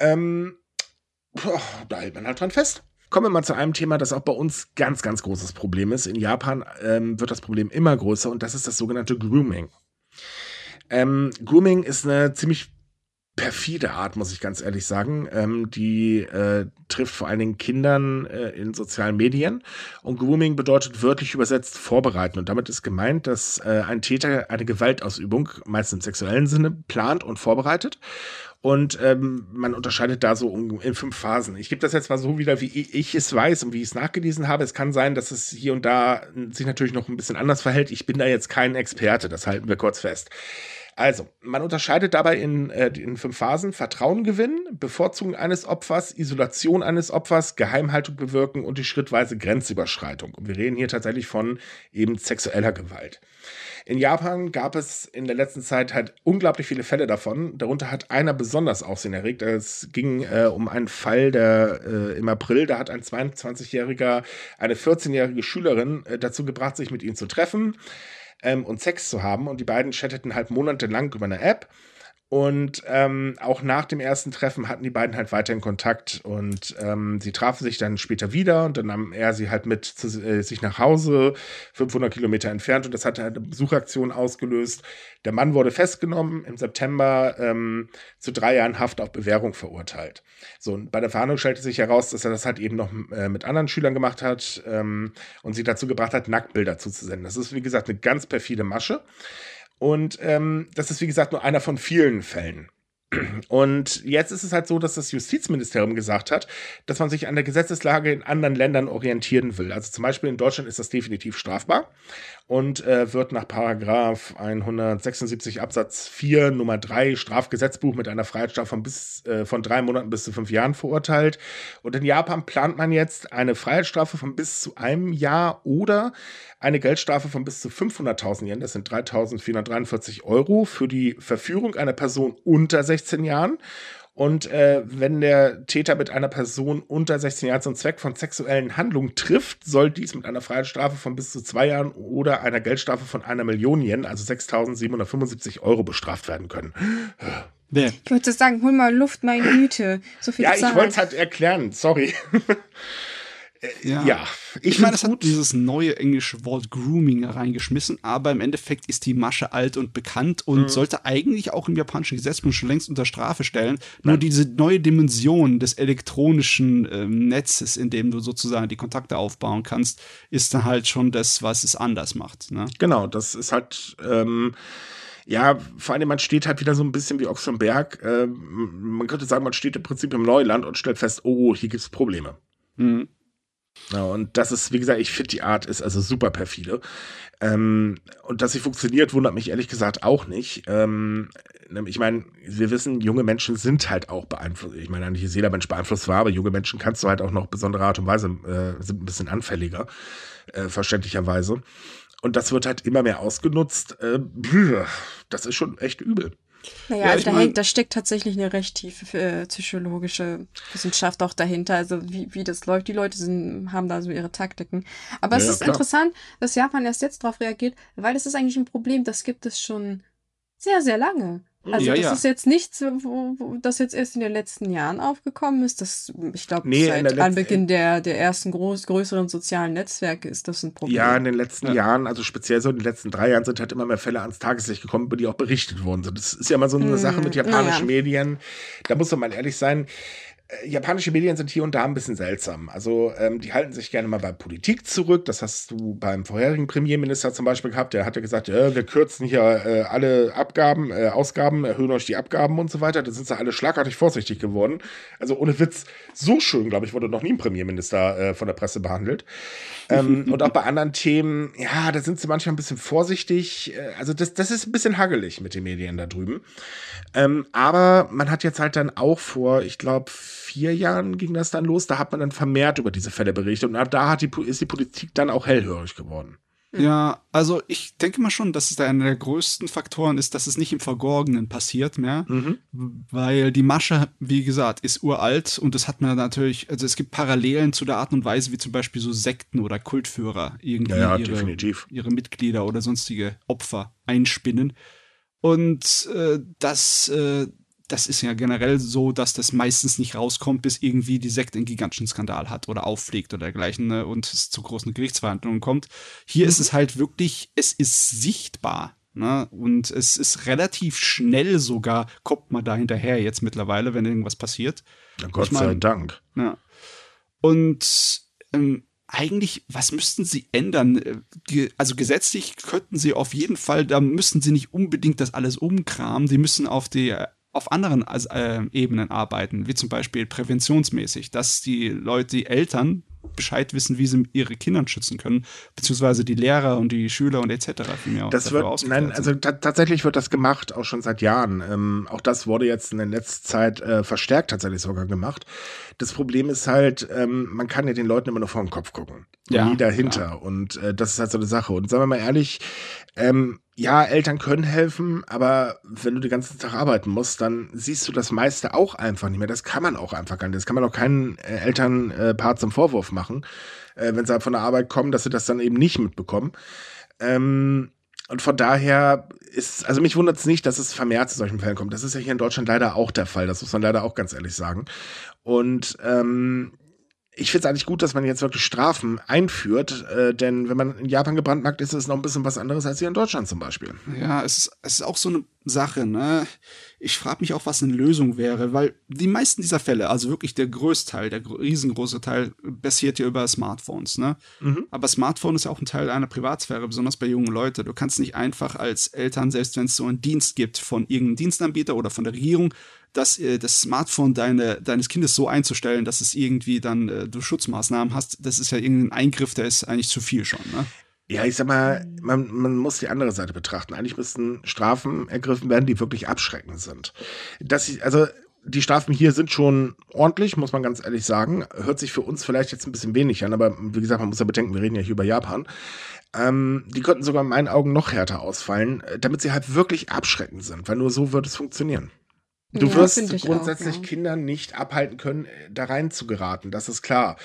Ähm, da hält man halt dran fest. Kommen wir mal zu einem Thema, das auch bei uns ganz, ganz großes Problem ist. In Japan ähm, wird das Problem immer größer und das ist das sogenannte Grooming. Ähm, Grooming ist eine ziemlich perfide Art, muss ich ganz ehrlich sagen. Ähm, die äh, trifft vor allen Dingen Kindern äh, in sozialen Medien. Und Grooming bedeutet wörtlich übersetzt vorbereiten. Und damit ist gemeint, dass äh, ein Täter eine Gewaltausübung, meist im sexuellen Sinne, plant und vorbereitet. Und ähm, man unterscheidet da so in fünf Phasen. Ich gebe das jetzt mal so wieder, wie ich es weiß und wie ich es nachgelesen habe. Es kann sein, dass es hier und da sich natürlich noch ein bisschen anders verhält. Ich bin da jetzt kein Experte, das halten wir kurz fest. Also, man unterscheidet dabei in, äh, in fünf Phasen: Vertrauen gewinnen, Bevorzugung eines Opfers, Isolation eines Opfers, Geheimhaltung bewirken und die schrittweise Grenzüberschreitung. Und wir reden hier tatsächlich von eben sexueller Gewalt. In Japan gab es in der letzten Zeit halt unglaublich viele Fälle davon. Darunter hat einer besonders Aufsehen erregt. Es ging äh, um einen Fall, der äh, im April, da hat ein 22-Jähriger eine 14-jährige Schülerin äh, dazu gebracht, sich mit ihm zu treffen ähm, und Sex zu haben. Und die beiden chatteten halt monatelang über eine App. Und ähm, auch nach dem ersten Treffen hatten die beiden halt weiterhin Kontakt und ähm, sie trafen sich dann später wieder und dann nahm er sie halt mit zu, äh, sich nach Hause, 500 Kilometer entfernt und das hat halt eine Besuchaktion ausgelöst. Der Mann wurde festgenommen, im September ähm, zu drei Jahren Haft auf Bewährung verurteilt. So, und bei der Verhandlung stellte sich heraus, dass er das halt eben noch äh, mit anderen Schülern gemacht hat ähm, und sie dazu gebracht hat, Nacktbilder zuzusenden. Das ist, wie gesagt, eine ganz perfide Masche. Und ähm, das ist, wie gesagt, nur einer von vielen Fällen. Und jetzt ist es halt so, dass das Justizministerium gesagt hat, dass man sich an der Gesetzeslage in anderen Ländern orientieren will. Also zum Beispiel in Deutschland ist das definitiv strafbar und äh, wird nach Paragraph 176 Absatz 4 Nummer 3 Strafgesetzbuch mit einer Freiheitsstrafe von bis äh, von drei Monaten bis zu fünf Jahren verurteilt. Und in Japan plant man jetzt eine Freiheitsstrafe von bis zu einem Jahr oder eine Geldstrafe von bis zu 500.000 Yen, das sind 3.443 Euro, für die Verführung einer Person unter 16 Jahren. Und äh, wenn der Täter mit einer Person unter 16 Jahren zum Zweck von sexuellen Handlungen trifft, soll dies mit einer Freiheitsstrafe von bis zu zwei Jahren oder einer Geldstrafe von einer Million Yen, also 6.775 Euro, bestraft werden können. Ich würde sagen, hol mal Luft, meine Güte. So viel ja, ich wollte es halt erklären, sorry. *laughs* Ja, ja ich, ich meine, es hat dieses neue englische Wort Grooming reingeschmissen, aber im Endeffekt ist die Masche alt und bekannt und mhm. sollte eigentlich auch im japanischen Gesetzbuch schon längst unter Strafe stellen. Nein. Nur diese neue Dimension des elektronischen äh, Netzes, in dem du sozusagen die Kontakte aufbauen kannst, ist dann halt schon das, was es anders macht. Ne? Genau, das ist halt. Ähm ja, vor allem man steht halt wieder so ein bisschen wie Ochs am Berg. Ähm, man könnte sagen, man steht im Prinzip im Neuland und stellt fest, oh, hier gibt es Probleme. Mhm. Und das ist, wie gesagt, ich finde, die Art ist also super perfide. Ähm, und dass sie funktioniert, wundert mich ehrlich gesagt auch nicht. Ähm, ich meine, wir wissen, junge Menschen sind halt auch beeinflusst. Ich meine, nicht jeder Mensch beeinflusst war, aber junge Menschen kannst du halt auch noch besondere Art und Weise, äh, sind ein bisschen anfälliger, äh, verständlicherweise. Und das wird halt immer mehr ausgenutzt. Äh, das ist schon echt übel. Naja, ja, also da, mein, da steckt tatsächlich eine recht tiefe äh, psychologische Wissenschaft auch dahinter. Also wie, wie das läuft. Die Leute sind, haben da so ihre Taktiken. Aber ja, es ist klar. interessant, dass Japan erst jetzt darauf reagiert, weil es ist eigentlich ein Problem, das gibt es schon sehr, sehr lange. Also ja, das ja. ist jetzt nichts, wo, wo das jetzt erst in den letzten Jahren aufgekommen ist. Das, ich glaube, nee, seit Anbeginn der, der ersten groß, größeren sozialen Netzwerke ist das ein Problem. Ja, in den letzten ja. Jahren, also speziell so in den letzten drei Jahren, sind halt immer mehr Fälle ans Tageslicht gekommen, über die auch berichtet worden sind. Das ist ja mal so eine hm, Sache mit japanischen Medien. Da muss man mal ehrlich sein äh, japanische Medien sind hier und da ein bisschen seltsam. Also ähm, die halten sich gerne mal bei Politik zurück. Das hast du beim vorherigen Premierminister zum Beispiel gehabt. Der hatte gesagt, äh, wir kürzen hier äh, alle Abgaben, äh, Ausgaben, erhöhen euch die Abgaben und so weiter. Da sind sie alle schlagartig vorsichtig geworden. Also ohne Witz, so schön, glaube ich, wurde noch nie ein Premierminister äh, von der Presse behandelt. ähm, *laughs* und auch bei anderen Themen, ja, da sind sie manchmal ein bisschen vorsichtig. Äh, also das, das ist ein bisschen hagelig mit den Medien da drüben. Ähm, aber man hat jetzt halt dann auch vor, ich glaube, vier Jahren ging das dann los. Da hat man dann vermehrt über diese Fälle berichtet. Und ab da hat die, ist die Politik dann auch hellhörig geworden. Ja, also ich denke mal schon, dass es da einer der größten Faktoren ist, dass es nicht im Verborgenen passiert mehr, mhm. weil die Masche, wie gesagt, ist uralt und das hat man natürlich, also es gibt Parallelen zu der Art und Weise, wie zum Beispiel so Sekten oder Kultführer irgendwie ja, ja, ihre, ihre, Mitglieder oder sonstige Opfer einspinnen. Und äh, das äh, das ist ja generell so, dass das meistens nicht rauskommt, bis irgendwie die Sekte einen gigantischen Skandal hat oder auffliegt oder dergleichen ne, und es zu großen Gerichtsverhandlungen kommt. Hier mhm. ist es halt wirklich, es ist sichtbar. Ne? Und es ist relativ schnell sogar, kommt man da hinterher jetzt mittlerweile, wenn irgendwas passiert. Ja, Gott ich mein, sei Dank. Ja. Und ähm, eigentlich, was müssten sie ändern? Äh, also gesetzlich könnten sie auf jeden Fall, da müssen sie nicht unbedingt das alles umkramen, die müssen auf die auf anderen äh, Ebenen arbeiten, wie zum Beispiel präventionsmäßig, dass die Leute, die Eltern Bescheid wissen, wie sie ihre Kinder schützen können, beziehungsweise die Lehrer und die Schüler und etc. Das wird, nein, also tatsächlich wird das gemacht, auch schon seit Jahren. Ähm, auch das wurde jetzt in der letzten Zeit äh, verstärkt tatsächlich sogar gemacht. Das Problem ist halt, ähm, man kann ja den Leuten immer nur vor den Kopf gucken. Ja, nie dahinter. Klar. Und äh, das ist halt so eine Sache. Und sagen wir mal ehrlich, ähm, ja, Eltern können helfen, aber wenn du den ganzen Tag arbeiten musst, dann siehst du das meiste auch einfach nicht mehr. Das kann man auch einfach gar nicht. Das kann man auch keinen äh, Elternpaar äh, zum Vorwurf machen, äh, wenn sie halt von der Arbeit kommen, dass sie das dann eben nicht mitbekommen. Ähm, und von daher ist, also mich wundert es nicht, dass es vermehrt zu solchen Fällen kommt. Das ist ja hier in Deutschland leider auch der Fall. Das muss man leider auch ganz ehrlich sagen. Und ähm, ich finde es eigentlich gut, dass man jetzt wirklich Strafen einführt, äh, denn wenn man in Japan gebrandmarkt ist, ist es noch ein bisschen was anderes als hier in Deutschland zum Beispiel. Ja, es ist, es ist auch so eine Sache, ne? Ich frage mich auch, was eine Lösung wäre, weil die meisten dieser Fälle, also wirklich der Größteil, der riesengroße Teil, basiert ja über Smartphones, ne? Mhm. Aber Smartphone ist ja auch ein Teil einer Privatsphäre, besonders bei jungen Leuten. Du kannst nicht einfach als Eltern, selbst wenn es so einen Dienst gibt von irgendeinem Dienstanbieter oder von der Regierung, das, äh, das Smartphone deine, deines Kindes so einzustellen, dass es irgendwie dann äh, du Schutzmaßnahmen hast, das ist ja irgendein Eingriff, der ist eigentlich zu viel schon. Ne? Ja, ich sag mal, man, man muss die andere Seite betrachten. Eigentlich müssten Strafen ergriffen werden, die wirklich abschreckend sind. Das, also die Strafen hier sind schon ordentlich, muss man ganz ehrlich sagen. Hört sich für uns vielleicht jetzt ein bisschen wenig an, aber wie gesagt, man muss ja bedenken, wir reden ja hier über Japan. Ähm, die könnten sogar in meinen Augen noch härter ausfallen, äh, damit sie halt wirklich abschreckend sind, weil nur so wird es funktionieren. Du ja, wirst grundsätzlich auch, ja. Kinder nicht abhalten können, äh, da rein zu geraten, das ist klar.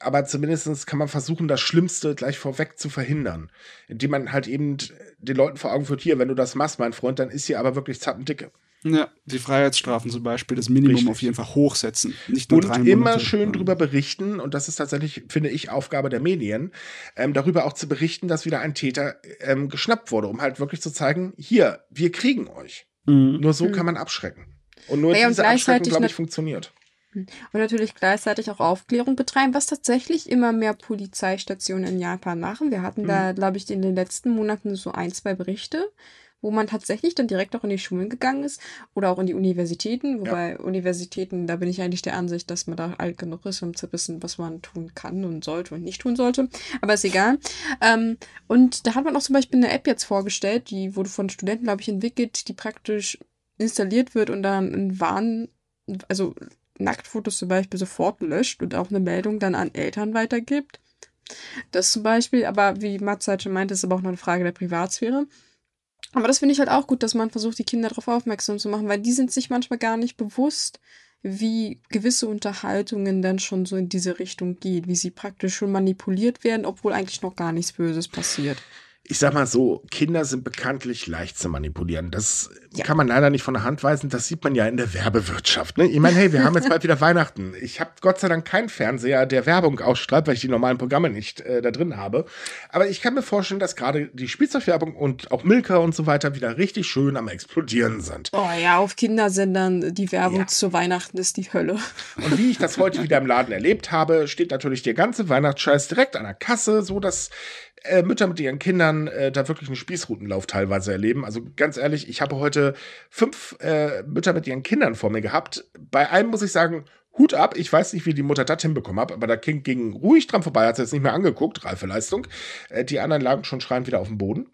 Aber zumindest kann man versuchen, das Schlimmste gleich vorweg zu verhindern. Indem man halt eben den Leuten vor Augen führt, hier, wenn du das machst, mein Freund, dann ist hier aber wirklich Zappendicke. Ja, die Freiheitsstrafen zum Beispiel, das Minimum Richtig. auf jeden Fall hochsetzen. Nicht nur und drei immer schön drüber berichten, und das ist tatsächlich, finde ich, Aufgabe der Medien, ähm, darüber auch zu berichten, dass wieder ein Täter ähm, geschnappt wurde, um halt wirklich zu zeigen, hier, wir kriegen euch. Mhm. Nur so mhm. kann man abschrecken. Und nur ja, diese Abschreckung, glaube ich, funktioniert. Und natürlich gleichzeitig auch Aufklärung betreiben, was tatsächlich immer mehr Polizeistationen in Japan machen. Wir hatten mhm. da, glaube ich, in den letzten Monaten so ein, zwei Berichte, wo man tatsächlich dann direkt auch in die Schulen gegangen ist oder auch in die Universitäten. Wobei ja. Universitäten, da bin ich eigentlich der Ansicht, dass man da alt genug ist, um zu wissen, was man tun kann und sollte und nicht tun sollte. Aber ist egal. Ähm, und da hat man auch zum Beispiel eine App jetzt vorgestellt, die wurde von Studenten, glaube ich, entwickelt, die praktisch installiert wird und dann ein Warn, also Nacktfotos zum Beispiel sofort löscht und auch eine Meldung dann an Eltern weitergibt. Das zum Beispiel, aber wie Matze schon meinte, ist aber auch noch eine Frage der Privatsphäre. Aber das finde ich halt auch gut, dass man versucht, die Kinder darauf aufmerksam zu machen, weil die sind sich manchmal gar nicht bewusst, wie gewisse Unterhaltungen dann schon so in diese Richtung geht, wie sie praktisch schon manipuliert werden, obwohl eigentlich noch gar nichts Böses passiert ich sag mal so, Kinder sind bekanntlich leicht zu manipulieren. Das ja. kann man leider nicht von der Hand weisen. Das sieht man ja in der Werbewirtschaft. Ne? Ich meine, hey, wir haben jetzt bald wieder Weihnachten. Ich habe Gott sei Dank keinen Fernseher, der Werbung ausstrahlt, weil ich die normalen Programme nicht äh, da drin habe. Aber ich kann mir vorstellen, dass gerade die Spielzeugwerbung und auch Milka und so weiter wieder richtig schön am explodieren sind. Oh ja, auf Kindersendern die Werbung ja. zu Weihnachten ist die Hölle. Und wie ich das heute wieder im Laden erlebt habe, steht natürlich der ganze Weihnachtsscheiß direkt an der Kasse, so dass äh, Mütter mit ihren Kindern äh, da wirklich einen Spießrutenlauf teilweise erleben. Also ganz ehrlich, ich habe heute fünf äh, Mütter mit ihren Kindern vor mir gehabt. Bei einem muss ich sagen, Hut ab. Ich weiß nicht, wie die Mutter das hinbekommen hat, aber der Kind ging ruhig dran vorbei, hat es jetzt nicht mehr angeguckt, reife Leistung. Äh, die anderen lagen schon schreiend wieder auf dem Boden.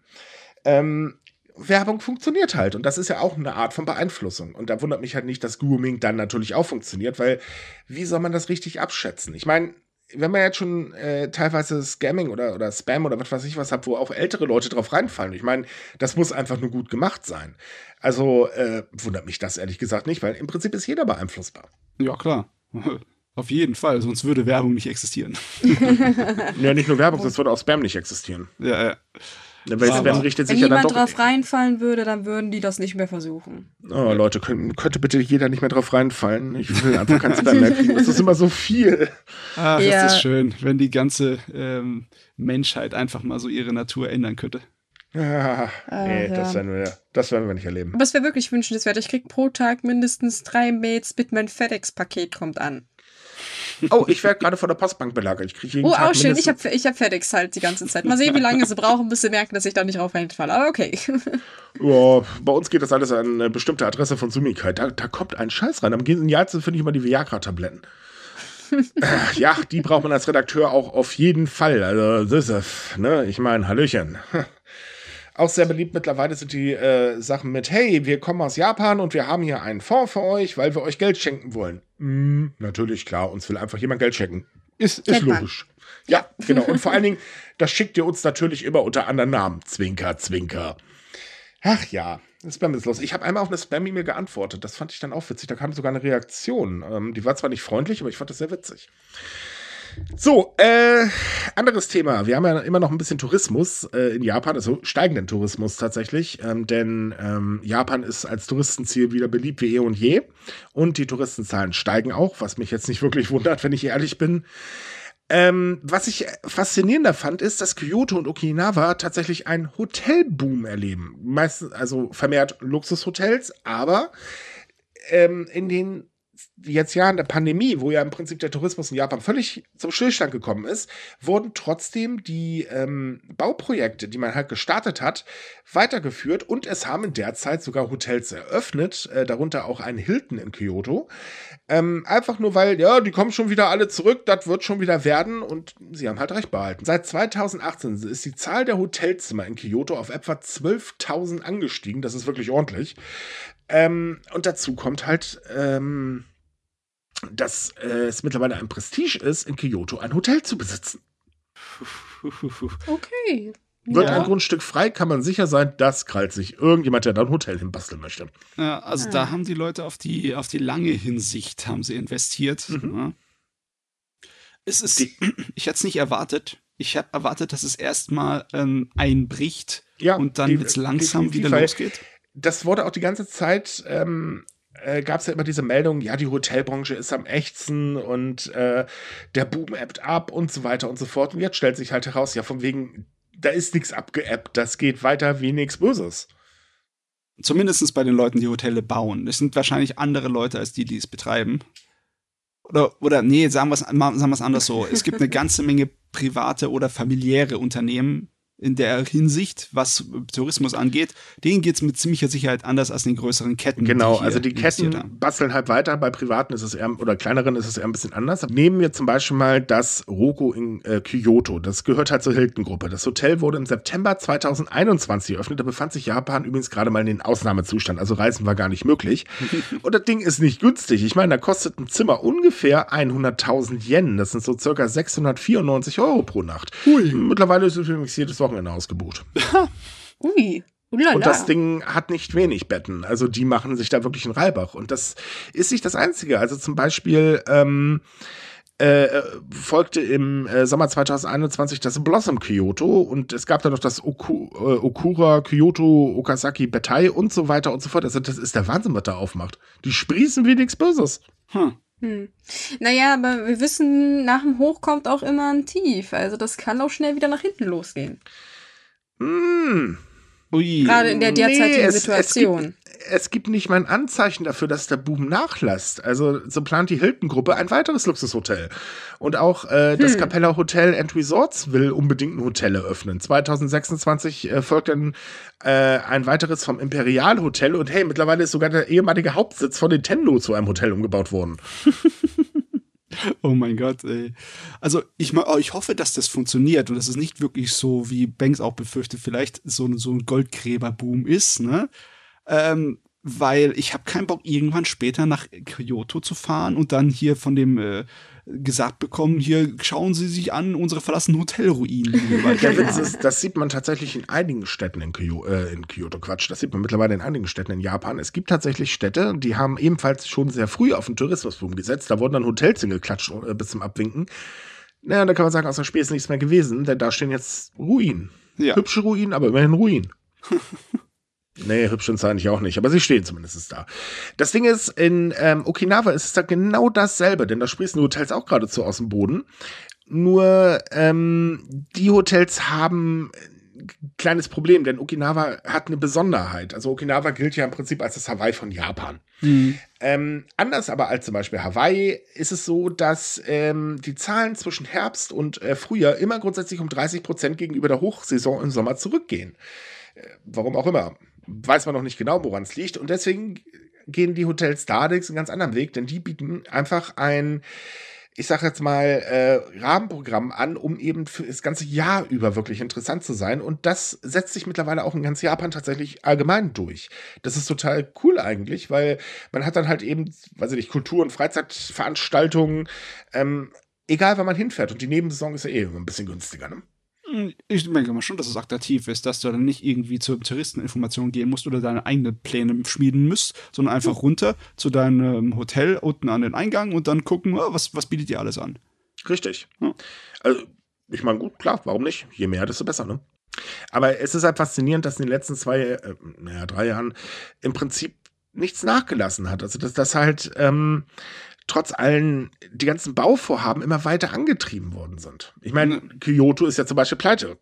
Ähm, Werbung funktioniert halt. Und das ist ja auch eine Art von Beeinflussung. Und da wundert mich halt nicht, dass Grooming dann natürlich auch funktioniert, weil wie soll man das richtig abschätzen? Ich meine, wenn man jetzt schon äh, teilweise Scamming oder, oder Spam oder was weiß ich was hat, wo auch ältere Leute drauf reinfallen. Ich meine, das muss einfach nur gut gemacht sein. Also äh, wundert mich das ehrlich gesagt nicht, weil im Prinzip ist jeder beeinflussbar. Ja, klar. *laughs* Auf jeden Fall, sonst würde Werbung nicht existieren. *laughs* *laughs* ja, nicht nur Werbung, sonst würde auch Spam nicht existieren. Ja, ja. Weil Spam richtet sich Wenn ja dann jemand doch. drauf reinfallen würde, dann würden die das nicht mehr versuchen. Oh, Leute, können, könnte bitte jeder nicht mehr drauf reinfallen? Ich will einfach kein Spam mehr kriegen. Das ist immer so viel. Ach, Ja. das ist schön, wenn die ganze ähm, Menschheit einfach mal so ihre Natur ändern könnte. Ah, nee, ja. das, werden wir, das werden wir nicht erleben. Aber es wäre wirklich wünschenswert. Ich krieg pro Tag mindestens drei Mails mit mein FedEx-Paket kommt an. Oh, ich werde gerade von der Postbank belagert. Ich kriege jeden Oh, Tag auch schön. Ich habe ich hab FedEx halt die ganze Zeit. Mal sehen, wie lange sie brauchen, bis sie merken, dass ich da nicht drauf reinfalle. Aber okay. Ja, bei uns geht das alles an eine bestimmte Adresse von Sumikite. Da, da kommt ein Scheiß rein. Am genialsten finde ich immer die Viagra-Tabletten. Äh, ja, die braucht man als Redakteur auch auf jeden Fall. Also, das ist, ne, ich meine, Hallöchen. Auch sehr beliebt mittlerweile sind die äh, Sachen mit, hey, wir kommen aus Japan und wir haben hier einen Fonds für euch, weil wir euch Geld schenken wollen. Mm, natürlich, klar, uns will einfach jemand Geld schenken. Ist, ist logisch. Ja, genau. Und vor allen Dingen, das schickt ihr uns natürlich immer unter anderen Namen. Zwinker, Zwinker. Ach ja, Spam ist los. Ich habe einmal auf eine Spam-E-Mail geantwortet. Das fand ich dann auch witzig. Da kam sogar eine Reaktion. Ähm, die war zwar nicht freundlich, aber ich fand das sehr witzig. So, äh, anderes Thema. Wir haben ja immer noch ein bisschen Tourismus äh, in Japan, also steigenden Tourismus tatsächlich, ähm, denn ähm, Japan ist als Touristenziel wieder beliebt wie eh und je und die Touristenzahlen steigen auch, was mich jetzt nicht wirklich wundert, wenn ich ehrlich bin. Ähm, was ich faszinierender fand, ist, dass Kyoto und Okinawa tatsächlich einen Hotelboom erleben. Meistens, also vermehrt Luxushotels, aber ähm, in den jetzt Jahren der Pandemie, wo ja im Prinzip der Tourismus in Japan völlig zum Stillstand gekommen ist, wurden trotzdem die ähm, Bauprojekte, die man halt gestartet hat, weitergeführt und es haben in der Zeit sogar Hotels eröffnet, äh, darunter auch ein Hilton in Kyoto. Ähm, einfach nur weil, ja, die kommen schon wieder alle zurück, das wird schon wieder werden und sie haben halt recht behalten. Seit 2018 ist die Zahl der Hotelzimmer in Kyoto auf etwa 12.000 angestiegen, das ist wirklich ordentlich. Ähm, und dazu kommt halt, ähm, dass äh, es mittlerweile ein Prestige ist, in Kyoto ein Hotel zu besitzen. *laughs* Okay. Wird Ja. ein Grundstück frei, kann man sicher sein, das krallt sich irgendjemand, der da ein Hotel hinbasteln möchte. Ja, also Ah. da haben die Leute auf die, auf die lange Hinsicht haben sie investiert. Mhm. Ja. Es ist, Die- *clears throat* ich hätte es nicht erwartet. Ich habe erwartet, dass es erstmal ähm, einbricht Ja, und dann jetzt langsam wieder losgeht. Das wurde auch die ganze Zeit, ähm, äh, gab es ja immer diese Meldung, ja, die Hotelbranche ist am ächzen und äh, der Boom ebbt ab und so weiter und so fort. Und jetzt stellt sich halt heraus, ja, von wegen, da ist nichts abgeebbt, das geht weiter wie nichts Böses. Zumindest bei den Leuten, die Hotelle bauen. Es sind wahrscheinlich andere Leute als die, die es betreiben. Oder, oder nee, sagen wir es anders so. Es gibt eine ganze Menge private oder familiäre Unternehmen in der Hinsicht, was Tourismus angeht. Denen geht es mit ziemlicher Sicherheit anders als den größeren Ketten. Genau, also die Ketten haben. basteln halt weiter. Bei privaten ist es eher, oder kleineren ist es eher ein bisschen anders. Nehmen wir zum Beispiel mal das Roko in äh, Kyoto. Das gehört halt zur Hilton-Gruppe. Das Hotel wurde im September 2021 eröffnet. Da befand sich Japan übrigens gerade mal in den Ausnahmezustand. Also Reisen war gar nicht möglich. *laughs* Und das Ding ist nicht günstig. Ich meine, da kostet ein Zimmer ungefähr 100.000 Yen. Das sind so circa 694 Euro pro Nacht. Mittlerweile ist es übrigens jedes Wochenende ausgebucht. *laughs* Ui. Ulala. Und das Ding hat nicht wenig Betten. Also die machen sich da wirklich einen Reibach. Und das ist nicht das Einzige. Also zum Beispiel ähm, äh, äh, folgte im äh, Sommer 2021 das Blossom Kyoto und es gab dann noch das Oku, äh, Okura Kyoto Okazaki Betai und so weiter und so fort. Also das ist der Wahnsinn, was da aufmacht. Die sprießen wie nichts Böses. Hm. Hm. Naja, aber wir wissen, nach dem Hoch kommt auch immer ein Tief. Also das kann auch schnell wieder nach hinten losgehen. Hm. Ui. Gerade in der derzeitigen Nee, es- Situation. Es gibt, es gibt nicht mal ein Anzeichen dafür, dass der Boom nachlässt. Also so plant die Hilton-Gruppe ein weiteres Luxushotel. Und auch äh, das Hm. Capella Hotel and Resorts will unbedingt ein Hotel eröffnen. 2026 äh, folgt dann äh, ein weiteres vom Imperial Hotel. Und hey, mittlerweile ist sogar der ehemalige Hauptsitz von Nintendo zu einem Hotel umgebaut worden. *laughs* *laughs* Oh mein Gott, ey. Also ich, ma- ich hoffe, dass das funktioniert und dass es nicht wirklich so, wie Banks auch befürchtet, vielleicht so, ein- so ein Goldgräberboom ist, ne? Ähm, weil ich habe keinen Bock, irgendwann später nach Kyoto zu fahren und dann hier von dem äh, gesagt bekommen, hier schauen Sie sich an unsere verlassenen Hotelruinen. Der. Witz ist, das sieht man tatsächlich in einigen Städten in, Kyo, äh, in Kyoto, Quatsch, das sieht man mittlerweile in einigen Städten in Japan. Es gibt tatsächlich Städte, die haben ebenfalls schon sehr früh auf den Tourismusboom gesetzt. Da wurden dann Hotels hingeklatscht äh, bis zum Abwinken. Naja, da kann man sagen, aus der Spee ist nichts mehr gewesen, denn da stehen jetzt Ruinen. Ja. Hübsche Ruinen, aber immerhin Ruinen. *laughs* Nee, hübsch sind sie eigentlich auch nicht, aber sie stehen zumindest da. Das Ding ist, in ähm, Okinawa ist es da genau dasselbe, denn da sprießen die Hotels auch geradezu aus dem Boden. Nur ähm, die Hotels haben ein kleines Problem, denn Okinawa hat eine Besonderheit. Also Okinawa gilt ja im Prinzip als das Hawaii von Japan. Mhm. Ähm, anders aber als zum Beispiel Hawaii ist es so, dass ähm, die Zahlen zwischen Herbst und äh, Frühjahr immer grundsätzlich um 30 Prozent gegenüber der Hochsaison im Sommer zurückgehen. Äh, warum auch immer weiß man noch nicht genau, woran es liegt. Und deswegen gehen die Hotels Stardix einen ganz anderen Weg, denn die bieten einfach ein, ich sage jetzt mal, äh, Rahmenprogramm an, um eben für das ganze Jahr über wirklich interessant zu sein. Und das setzt sich mittlerweile auch in ganz Japan tatsächlich allgemein durch. Das ist total cool eigentlich, weil man hat dann halt eben, weiß ich nicht, Kultur- und Freizeitveranstaltungen, ähm, egal wann man hinfährt. Und die Nebensaison ist ja eh ein bisschen günstiger, ne? Ich denke mal schon, dass es attraktiv ist, dass du dann nicht irgendwie zur Touristeninformation gehen musst oder deine eigenen Pläne schmieden musst, sondern einfach mhm. runter zu deinem Hotel unten an den Eingang und dann gucken, oh, was, was bietet dir alles an. Richtig. Ja. Also, ich meine, gut, klar, warum nicht? Je mehr, desto besser, ne? Aber es ist halt faszinierend, dass in den letzten zwei, äh, naja, drei Jahren im Prinzip nichts nachgelassen hat. Also, dass das halt, ähm, trotz allen, die ganzen Bauvorhaben immer weiter angetrieben worden sind. Ich meine, Kyoto ist ja zum Beispiel pleite.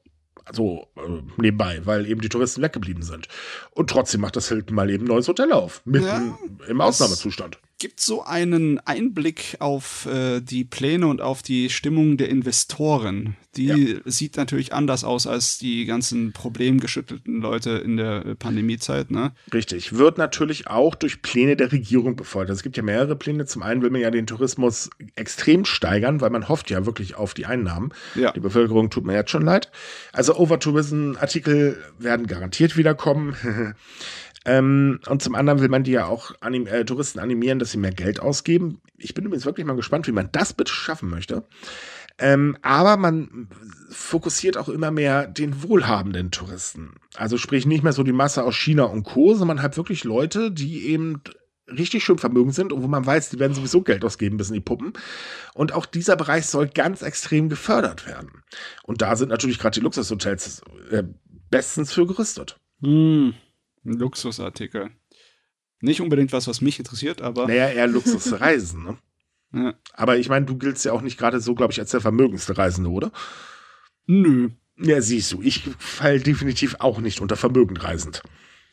Also äh, nebenbei, weil eben die Touristen weggeblieben sind. Und trotzdem macht das Hilton mal eben ein neues Hotel auf. Mitten ja, im Ausnahmezustand gibt so einen Einblick auf äh, die Pläne und auf die Stimmung der Investoren. Die ja. sieht natürlich anders aus als die ganzen problemgeschüttelten Leute in der äh, Pandemiezeit. Ne? Richtig. Wird natürlich auch durch Pläne der Regierung befeuert. Also es gibt ja mehrere Pläne. Zum einen will man ja den Tourismus extrem steigern, weil man hofft ja wirklich auf die Einnahmen. Ja. Die Bevölkerung tut mir jetzt schon leid. Also Overtourism-Artikel werden garantiert wiederkommen. *laughs* Ähm, und zum anderen will man die ja auch anim äh, Touristen animieren, dass sie mehr Geld ausgeben. Ich bin übrigens wirklich mal gespannt, wie man das bitte schaffen möchte. Ähm, aber man fokussiert auch immer mehr den wohlhabenden Touristen. Also sprich nicht mehr so die Masse aus China und Co., sondern halt wirklich Leute, die eben richtig schön vermögend sind und wo man weiß, die werden sowieso Geld ausgeben bis in die Puppen. Und auch dieser Bereich soll ganz extrem gefördert werden. Und da sind natürlich gerade die Luxushotels äh, bestens für gerüstet. Mm. Ein Luxusartikel. Nicht unbedingt was, was mich interessiert, aber. Naja, eher Luxusreisen, ne? *laughs* ja. Aber ich meine, du giltst ja auch nicht gerade so, glaube ich, als der vermögendste Reisende, oder? Nö. Ja, siehst du, ich falle definitiv auch nicht unter vermögend reisend.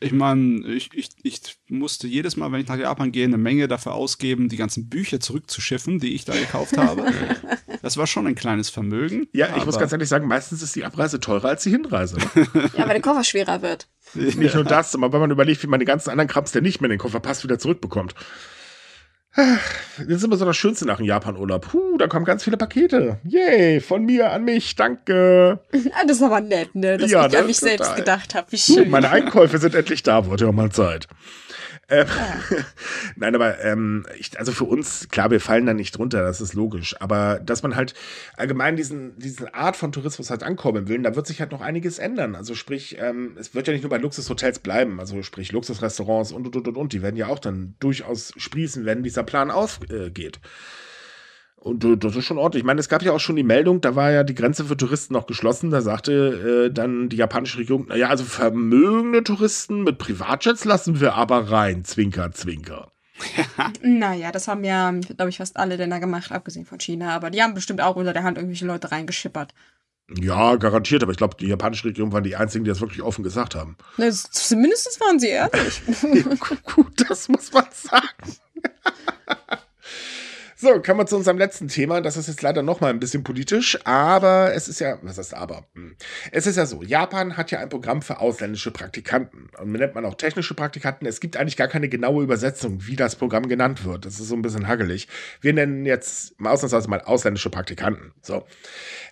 Ich meine, ich, ich, ich musste jedes Mal, wenn ich nach Japan gehe, eine Menge dafür ausgeben, die ganzen Bücher zurückzuschiffen, die ich da gekauft habe. *laughs* Das war schon ein kleines Vermögen. Ja, ich muss ganz ehrlich sagen, meistens ist die Abreise teurer als die Hinreise. *laughs* Ja, weil der Koffer schwerer wird. Nicht nur das, aber wenn man überlegt, wie man die ganzen anderen Krams, der nicht mehr in den Koffer passt, wieder zurückbekommt. Das ist immer so das Schönste nach dem Japan-Urlaub. Puh, da kommen ganz viele Pakete. Yay, von mir an mich, danke. Ah, das ist aber nett, ne? Dass ja, ich an mich total. selbst gedacht habe. Wie schön. Meine Einkäufe sind endlich da, wurde ja mal Zeit. Ähm, ja. *laughs* Nein, aber ähm, ich, also für uns, klar, wir fallen da nicht drunter, das ist logisch. Aber dass man halt allgemein diesen, diese Art von Tourismus halt ankommen will, da wird sich halt noch einiges ändern. Also sprich, ähm, es wird ja nicht nur bei Luxushotels bleiben, also sprich Luxusrestaurants und und und und und, die werden ja auch dann durchaus sprießen, wenn dieser Plan ausgeht. Äh, und äh, das ist schon ordentlich. Ich meine, es gab ja auch schon die Meldung, da war ja die Grenze für Touristen noch geschlossen. Da sagte äh, dann die japanische Regierung, naja, also vermögende Touristen mit Privatjets lassen wir aber rein. Zwinker, zwinker. *laughs* naja, das haben ja, glaube ich, fast alle Länder gemacht, abgesehen von China. Aber die haben bestimmt auch unter der Hand irgendwelche Leute reingeschippert. Ja, garantiert, aber ich glaube, die japanische Regierung waren die einzigen, die das wirklich offen gesagt haben. Na, zumindest waren sie ehrlich. *laughs* ja, gut, das muss man sagen. *laughs* So, kommen wir zu unserem letzten Thema. Das ist jetzt leider noch mal ein bisschen politisch, aber es ist ja, was heißt aber? Hm. Es ist ja so, Japan hat ja ein Programm für ausländische Praktikanten. Und nennt man auch technische Praktikanten. Es gibt eigentlich gar keine genaue Übersetzung, wie das Programm genannt wird. Das ist so ein bisschen hagelig. Wir nennen jetzt mal ausnahmsweise mal ausländische Praktikanten. So.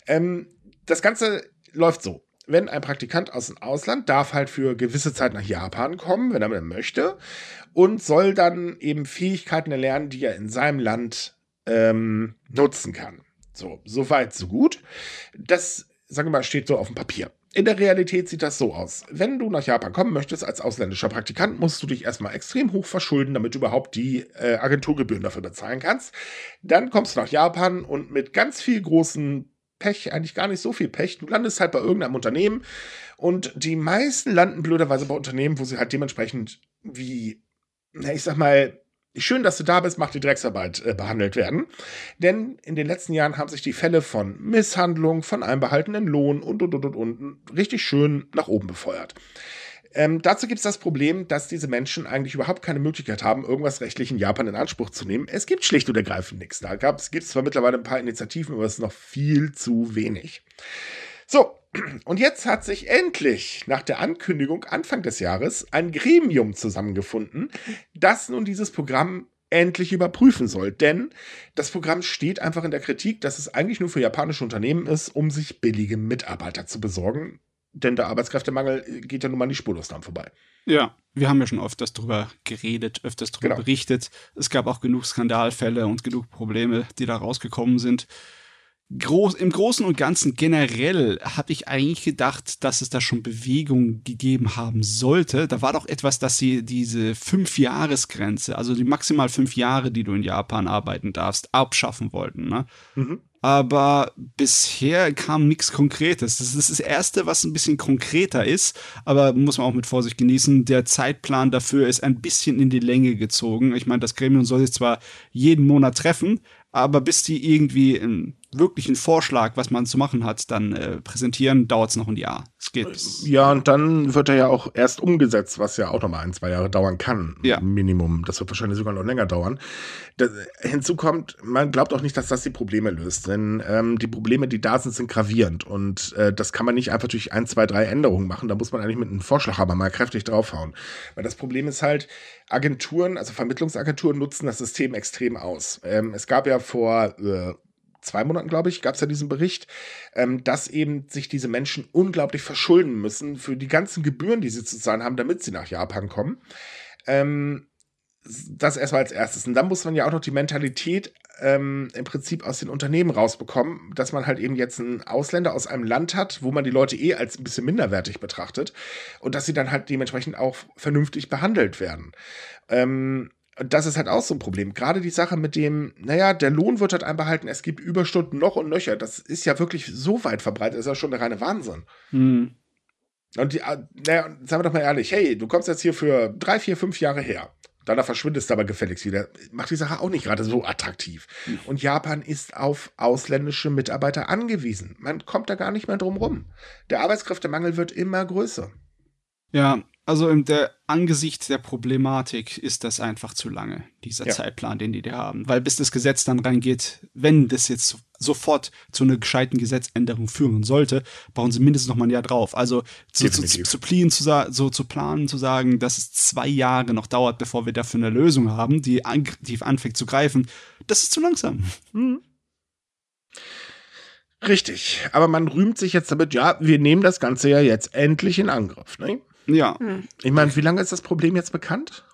Ähm, das Ganze läuft so wenn ein Praktikant aus dem Ausland darf halt für gewisse Zeit nach Japan kommen, wenn er möchte, und soll dann eben Fähigkeiten erlernen, die er in seinem Land ähm, nutzen kann. So, so weit, so gut. Das, sagen wir mal, steht so auf dem Papier. In der Realität sieht das so aus. Wenn du nach Japan kommen möchtest als ausländischer Praktikant, musst du dich erstmal extrem hoch verschulden, damit du überhaupt die äh, Agenturgebühren dafür bezahlen kannst. Dann kommst du nach Japan und mit ganz viel großen Pech, eigentlich gar nicht so viel Pech. Du landest halt bei irgendeinem Unternehmen und die meisten landen blöderweise bei Unternehmen, wo sie halt dementsprechend wie, na, ich sag mal, schön, dass du da bist, mach die Drecksarbeit äh, behandelt werden. Denn in den letzten Jahren haben sich die Fälle von Misshandlung, von einbehaltenen Lohn und und und und, und richtig schön nach oben befeuert. Ähm, dazu gibt es das Problem, dass diese Menschen eigentlich überhaupt keine Möglichkeit haben, irgendwas rechtlich in Japan in Anspruch zu nehmen. Es gibt schlicht und ergreifend nichts. Da gibt es zwar mittlerweile ein paar Initiativen, aber es ist noch viel zu wenig. So, und jetzt hat sich endlich nach der Ankündigung Anfang des Jahres ein Gremium zusammengefunden, das nun dieses Programm endlich überprüfen soll. Denn das Programm steht einfach in der Kritik, dass es eigentlich nur für japanische Unternehmen ist, um sich billige Mitarbeiter zu besorgen denn der Arbeitskräftemangel geht ja nun mal nicht spurlos dran vorbei. Ja, wir haben ja schon öfters darüber geredet, öfters darüber genau. berichtet. Es gab auch genug Skandalfälle und genug Probleme, die da rausgekommen sind. Groß, Im Großen und Ganzen generell habe ich eigentlich gedacht, dass es da schon Bewegung gegeben haben sollte. Da war doch etwas, dass sie diese Fünf-Jahres-Grenze, also die maximal fünf Jahre, die du in Japan arbeiten darfst, abschaffen wollten. Ne? Mhm aber bisher kam nichts Konkretes. Das ist das Erste, was ein bisschen konkreter ist, aber muss man auch mit Vorsicht genießen. Der Zeitplan dafür ist ein bisschen in die Länge gezogen. Ich meine, das Gremium soll sich zwar jeden Monat treffen, aber bis die irgendwie wirklichen Vorschlag, was man zu machen hat, dann äh, präsentieren, dauert es noch ein Jahr. Es geht. Ja, und dann wird er ja auch erst umgesetzt, was ja auch nochmal ein, zwei Jahre dauern kann. Ja. Minimum. Das wird wahrscheinlich sogar noch länger dauern. Das, hinzu kommt, man glaubt auch nicht, dass das die Probleme löst. Denn ähm, die Probleme, die da sind, sind gravierend. Und äh, das kann man nicht einfach durch ein, zwei, drei Änderungen machen. Da muss man eigentlich mit einem Vorschlag aber mal kräftig draufhauen. Weil das Problem ist halt, Agenturen, also Vermittlungsagenturen nutzen das System extrem aus. Ähm, es gab ja vor äh, zwei Monaten, glaube ich, gab es ja diesen Bericht, ähm, dass eben sich diese Menschen unglaublich verschulden müssen für die ganzen Gebühren, die sie zu zahlen haben, damit sie nach Japan kommen. Ähm, das erstmal als erstes. Und dann muss man ja auch noch die Mentalität ähm, im Prinzip aus den Unternehmen rausbekommen, dass man halt eben jetzt einen Ausländer aus einem Land hat, wo man die Leute eh als ein bisschen minderwertig betrachtet und dass sie dann halt dementsprechend auch vernünftig behandelt werden. Ähm, das ist halt auch so ein Problem. Gerade die Sache mit dem, naja, der Lohn wird halt einbehalten, es gibt Überstunden noch und nöcher. Das ist ja wirklich so weit verbreitet, das ist ja schon der reine Wahnsinn. Hm. Und die, äh, naja, sagen wir doch mal ehrlich, hey, du kommst jetzt hier für drei, vier, fünf Jahre her. Danach verschwindest du aber gefälligst wieder. Macht die Sache auch nicht gerade so attraktiv. Hm. Und Japan ist auf ausländische Mitarbeiter angewiesen. Man kommt da gar nicht mehr drum rum. Der Arbeitskräftemangel wird immer größer. Ja, also im der, angesichts der Problematik ist das einfach zu lange, dieser ja. Zeitplan, den die da haben. Weil bis das Gesetz dann reingeht, wenn das jetzt sofort zu einer gescheiten Gesetzänderung führen sollte, brauchen sie mindestens noch mal ein Jahr drauf. Also zu, zu, zu, zu, planen, zu, so, zu planen, zu sagen, dass es zwei Jahre noch dauert, bevor wir dafür eine Lösung haben, die, an, die anfängt zu greifen, das ist zu langsam. Mhm. Richtig, aber man rühmt sich jetzt damit, ja, wir nehmen das Ganze ja jetzt endlich in Angriff. Ne? Ja. Hm. Ich meine, wie lange ist das Problem jetzt bekannt?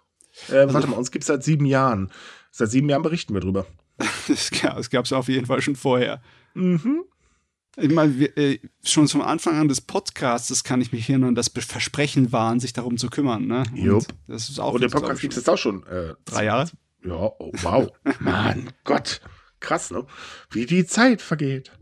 Äh, also, warte mal, uns gibt es seit sieben Jahren. Seit sieben Jahren berichten wir drüber. *laughs* Es gab es auf jeden Fall schon vorher. Mhm. Ich meine, äh, schon zum Anfang an des Podcasts das kann ich mich hier nur an das Versprechen wahren, sich darum zu kümmern. Ne? Und das ist auch Und der Podcast gibt es jetzt auch schon. Äh, drei Jahre? Ja, oh, wow. *laughs* Mann, Gott. Krass, ne? Wie die Zeit vergeht.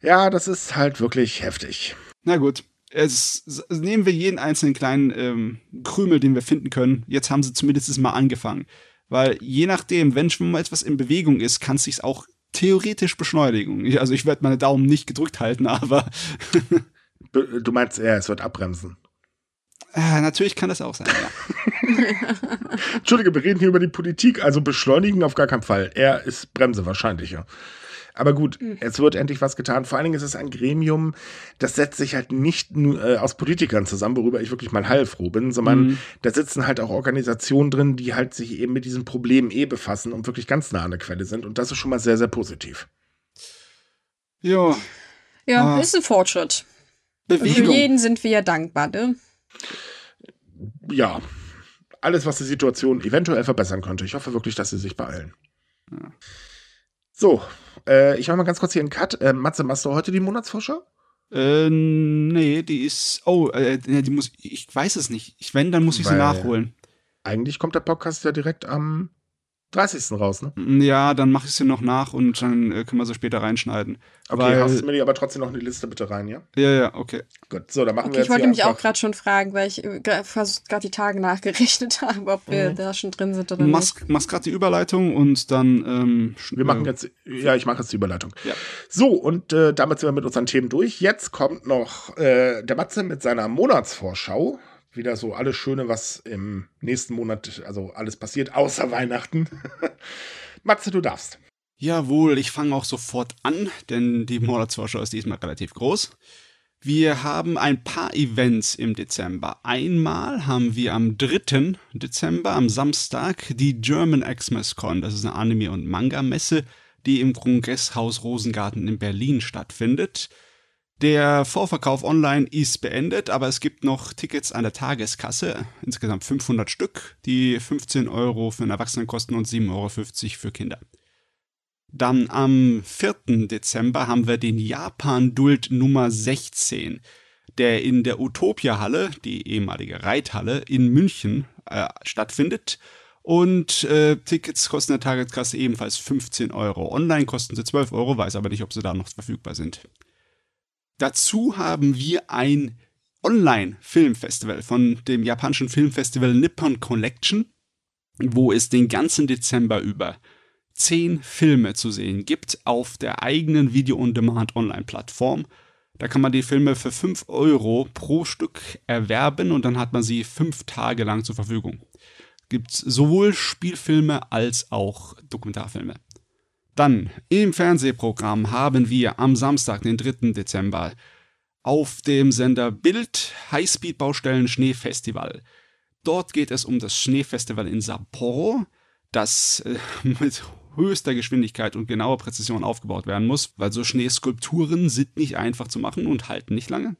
Ja, das ist halt wirklich heftig. Na gut, es, nehmen wir jeden einzelnen kleinen ähm, Krümel, den wir finden können. Jetzt haben sie zumindest mal angefangen. Weil je nachdem, wenn schon mal etwas in Bewegung ist, kann es sich auch theoretisch beschleunigen. Also ich werde meine Daumen nicht gedrückt halten, *laughs* aber. du meinst eher, es wird abbremsen. Äh, natürlich kann das auch sein, ja. *laughs* Entschuldige, wir reden hier über die Politik, also beschleunigen auf gar keinen Fall. Er ist Bremse wahrscheinlicher. Aber gut, mhm. es wird endlich was getan. Vor allen Dingen ist es ein Gremium, das setzt sich halt nicht nur äh, aus Politikern zusammen, worüber ich wirklich mal heilfroh bin, sondern mhm. da sitzen halt auch Organisationen drin, die halt sich eben mit diesen Problemen eh befassen und wirklich ganz nah an der Quelle sind. Und das ist schon mal sehr, sehr positiv. Ja. Ja, ah. ist ein Fortschritt. Bewegung. Für jeden sind wir ja dankbar, ne? Ja. Alles, was die Situation eventuell verbessern könnte. Ich hoffe wirklich, dass sie sich beeilen. Ja. So, äh, ich mache mal ganz kurz hier einen Cut. Äh, Matze, machst du heute die Monatsvorschau? Äh, nee, die ist. Oh, äh, die muss. Ich weiß es nicht. Ich, wenn, dann muss ich Weil sie nachholen. Eigentlich kommt der Podcast ja direkt am 30. raus, ne? Ja, dann mache ich sie noch nach und dann äh, können wir sie später reinschneiden. Okay, Weil- hast du mir die aber trotzdem noch in die Liste bitte rein, ja? Ja, ja, okay. Gut, so, dann machen Okay, wir ich jetzt wollte hier mich auch gerade schon fragen, weil ich äh, gerade die Tage *laughs* nachgerechnet habe, ob wir Mhm. da schon drin sind oder Machst, machst gerade die Überleitung und dann. Ähm, Wir machen äh, jetzt, ja, ich mache jetzt die Überleitung. Ja. So, und äh, damit sind wir mit unseren Themen durch. Jetzt kommt noch äh, der Matze mit seiner Monatsvorschau. Wieder so alles Schöne, was im nächsten Monat, also alles passiert, außer Weihnachten. *laughs* Matze, du darfst. Jawohl, ich fange auch sofort an, denn die Monatsvorschau ist diesmal relativ groß. Wir haben ein paar Events im Dezember. Einmal haben wir am 3. Dezember, am Samstag, die German Xmas Con. Das ist eine Anime- und Manga-Messe, die im Kongresshaus Rosengarten in Berlin stattfindet. Der Vorverkauf online ist beendet, aber es gibt noch Tickets an der Tageskasse, insgesamt 500 Stück, die 15 Euro für einen Erwachsenen kosten und 7,50 Euro für Kinder. Dann am 4. Dezember haben wir den Japan-Duld Nummer 16, der in der Utopia-Halle, die ehemalige Reithalle in München, äh, stattfindet. Und äh, Tickets kosten der Tageskasse ebenfalls 15 Euro. Online kosten sie 12 Euro, weiß aber nicht, ob sie da noch verfügbar sind. Dazu haben wir ein Online-Filmfestival von dem japanischen Filmfestival Nippon Collection, wo es den ganzen Dezember über zehn Filme zu sehen gibt auf der eigenen Video-on-Demand-Online-Plattform. Da kann man die Filme für 5 Euro pro Stück erwerben und dann hat man sie fünf Tage lang zur Verfügung. Gibt sowohl Spielfilme als auch Dokumentarfilme. Dann im Fernsehprogramm haben wir am Samstag, den 3. Dezember, auf dem Sender Bild Highspeed-Baustellen Schneefestival. Dort geht es um das Schneefestival in Sapporo, das äh, *laughs* mit höchster Geschwindigkeit und genauer Präzision aufgebaut werden muss, weil so Schneeskulpturen sind nicht einfach zu machen und halten nicht lange.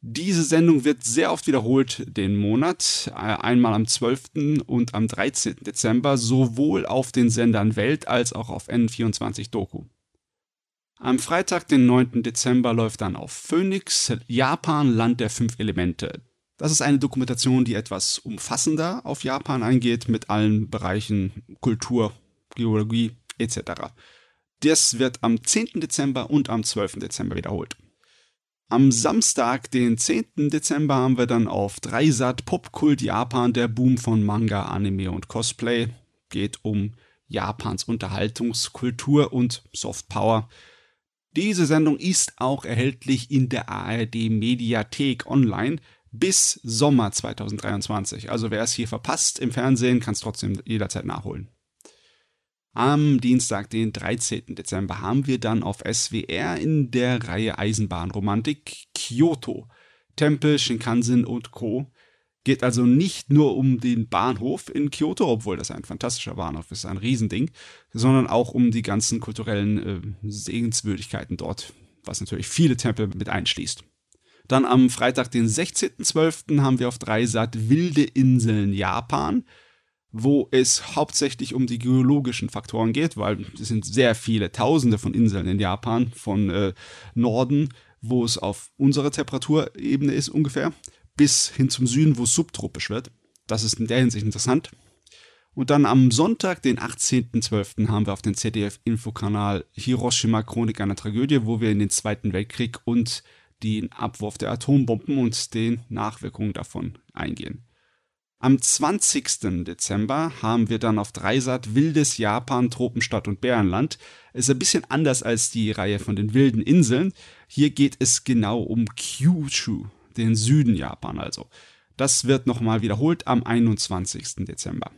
Diese Sendung wird sehr oft wiederholt den Monat, äh, einmal am 12. und am 13. Dezember, sowohl auf den Sendern Welt als auch auf N24 Doku. Am Freitag, den 9. Dezember, läuft dann auf Phoenix Japan Land der fünf Elemente. Das ist eine Dokumentation, die etwas umfassender auf Japan eingeht, mit allen Bereichen Kultur, Geologie etc. Das wird am 10. Dezember und am 12. Dezember wiederholt. Am Samstag, den 10. Dezember, haben wir dann auf Dreisat Popkult Japan der Boom von Manga, Anime und Cosplay. Geht um Japans Unterhaltungskultur und Softpower. Diese Sendung ist auch erhältlich in der ARD Mediathek online bis Sommer 2023. Also wer es hier verpasst im Fernsehen, kann es trotzdem jederzeit nachholen. Am Dienstag, den 13. Dezember, haben wir dann auf SWR in der Reihe Eisenbahnromantik Kyoto, Tempel, Shinkansen und Co. Geht also nicht nur um den Bahnhof in Kyoto, obwohl das ein fantastischer Bahnhof ist, ein Riesending, sondern auch um die ganzen kulturellen äh, Sehenswürdigkeiten dort, was natürlich viele Tempel mit einschließt. Dann am Freitag, den 16.12., haben wir auf Dreisat Wilde Inseln Japan wo es hauptsächlich um die geologischen Faktoren geht, weil es sind sehr viele Tausende von Inseln in Japan, von äh, Norden, wo es auf unserer Temperaturebene ist ungefähr, bis hin zum Süden, wo es subtropisch wird. Das ist in der Hinsicht interessant. Und dann am Sonntag, den 18.12., haben wir auf dem ZDF-Infokanal Hiroshima Chronik einer Tragödie, wo wir in den Zweiten Weltkrieg und den Abwurf der Atombomben und den Nachwirkungen davon eingehen. Am 20. Dezember haben wir dann auf Dreisat Wildes Japan, Tropenstadt und Bärenland. Ist ein bisschen anders als die Reihe von den wilden Inseln. Hier geht es genau um Kyushu, den Süden Japan also. Das wird nochmal wiederholt am 21. Dezember.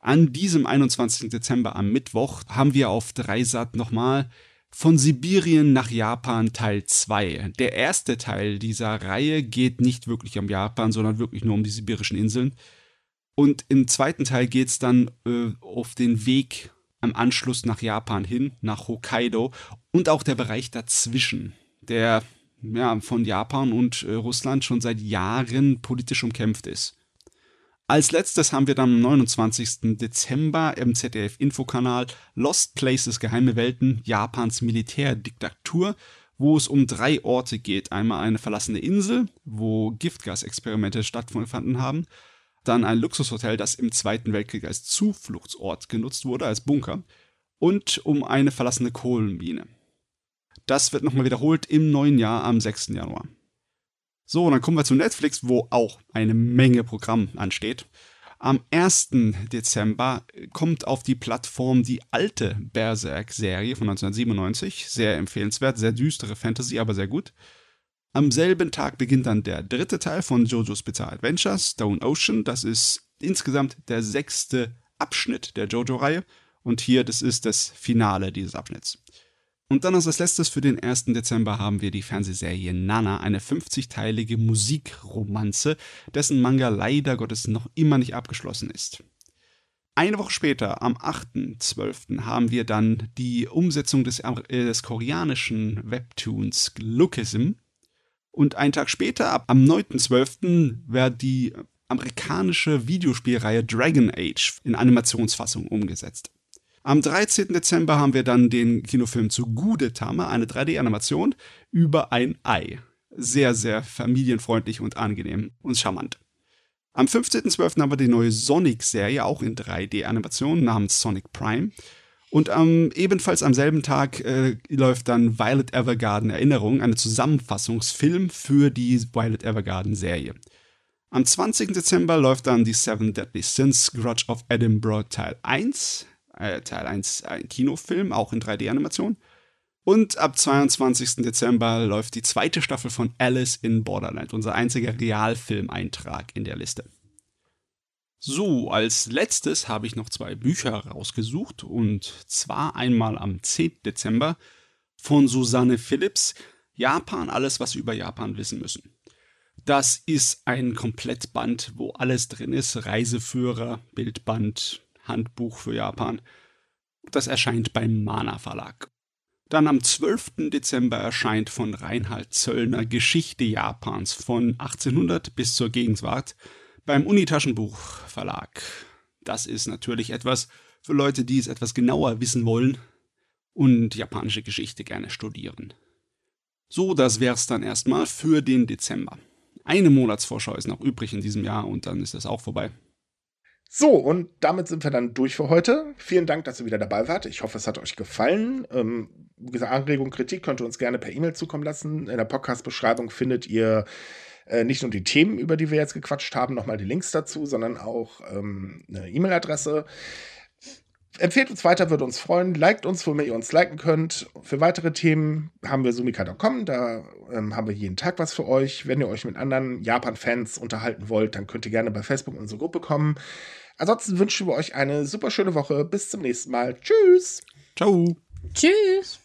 An diesem 21. Dezember am Mittwoch haben wir auf Dreisat nochmal von Sibirien nach Japan Teil 2. Der erste Teil dieser Reihe geht nicht wirklich um Japan, sondern wirklich nur um die sibirischen Inseln. Und im zweiten Teil geht es dann äh, auf den Weg am Anschluss nach Japan hin, nach Hokkaido und auch der Bereich dazwischen, der ja, von Japan und äh, Russland schon seit Jahren politisch umkämpft ist. Als letztes haben wir dann am 29. Dezember im ZDF-Infokanal Lost Places Geheime Welten Japans Militärdiktatur, wo es um drei Orte geht. Einmal eine verlassene Insel, wo Giftgasexperimente stattgefunden haben. Dann ein Luxushotel, das im Zweiten Weltkrieg als Zufluchtsort genutzt wurde, als Bunker. Und um eine verlassene Kohlenmine. Das wird nochmal wiederholt im neuen Jahr am 6. Januar. So, dann kommen wir zu Netflix, wo auch eine Menge Programm ansteht. Am 1. Dezember kommt auf die Plattform die alte Berserk-Serie von 1997. Sehr empfehlenswert, sehr düstere Fantasy, aber sehr gut. Am selben Tag beginnt dann der dritte Teil von JoJo's Bizarre Adventure, Stone Ocean. Das ist insgesamt der sechste Abschnitt der JoJo-Reihe. Und hier, das ist das Finale dieses Abschnitts. Und dann als letztes für den 1. Dezember haben wir die Fernsehserie Nana, eine 50-teilige Musikromanze, dessen Manga leider Gottes noch immer nicht abgeschlossen ist. Eine Woche später, am 8.12., haben wir dann die Umsetzung des, äh, des koreanischen Webtoons Lookism. Und einen Tag später, am 9.12., wird die amerikanische Videospielreihe Dragon Age in Animationsfassung umgesetzt. Am 13. Dezember haben wir dann den Kinofilm zu Gudetama, eine 3D-Animation über ein Ei. Sehr, sehr familienfreundlich und angenehm und charmant. Am 15.12. haben wir die neue Sonic-Serie, auch in 3D-Animation, namens Sonic Prime. Und ähm, ebenfalls am selben Tag äh, läuft dann Violet Evergarden Erinnerung, eine Zusammenfassungsfilm für die Violet Evergarden Serie. Am 20. Dezember läuft dann die Seven Deadly Sins Grudge of Edinburgh Teil 1 äh, Teil 1 ein Kinofilm, auch in 3D-Animation. Und ab 22. Dezember läuft die zweite Staffel von Alice in Borderland, unser einziger Realfilmeintrag in der Liste. So, als letztes habe ich noch zwei Bücher rausgesucht und zwar einmal am 10. Dezember von Susanne Phillips, Japan, alles, was Sie über Japan wissen müssen. Das ist ein Komplettband, wo alles drin ist, Reiseführer, Bildband, Handbuch für Japan. Das erscheint beim Mana Verlag. Dann am 12. Dezember erscheint von Reinhard Zöllner Geschichte Japans von 1800 bis zur Gegenwart beim Unitaschenbuch Verlag. Das ist natürlich etwas für Leute, die es etwas genauer wissen wollen und japanische Geschichte gerne studieren. So, das wär's dann erstmal für den Dezember. Eine Monatsvorschau ist noch übrig in diesem Jahr und dann ist das auch vorbei. So, und damit sind wir dann durch für heute. Vielen Dank, dass ihr wieder dabei wart. Ich hoffe, es hat euch gefallen. Ähm, gesagt, Anregung, Kritik könnt ihr uns gerne per E-Mail zukommen lassen. In der Podcast-Beschreibung findet ihr äh, nicht nur die Themen, über die wir jetzt gequatscht haben, nochmal die Links dazu, sondern auch ähm, eine E-Mail-Adresse. Empfehlt uns weiter, würde uns freuen. Liked uns, wo ihr uns liken könnt. Für weitere Themen haben wir sumika.com. Da ähm, haben wir jeden Tag was für euch. Wenn ihr euch mit anderen Japan-Fans unterhalten wollt, dann könnt ihr gerne bei Facebook in unsere Gruppe kommen. Ansonsten wünschen wir euch eine super schöne Woche. Bis zum nächsten Mal. Tschüss. Ciao. Tschüss.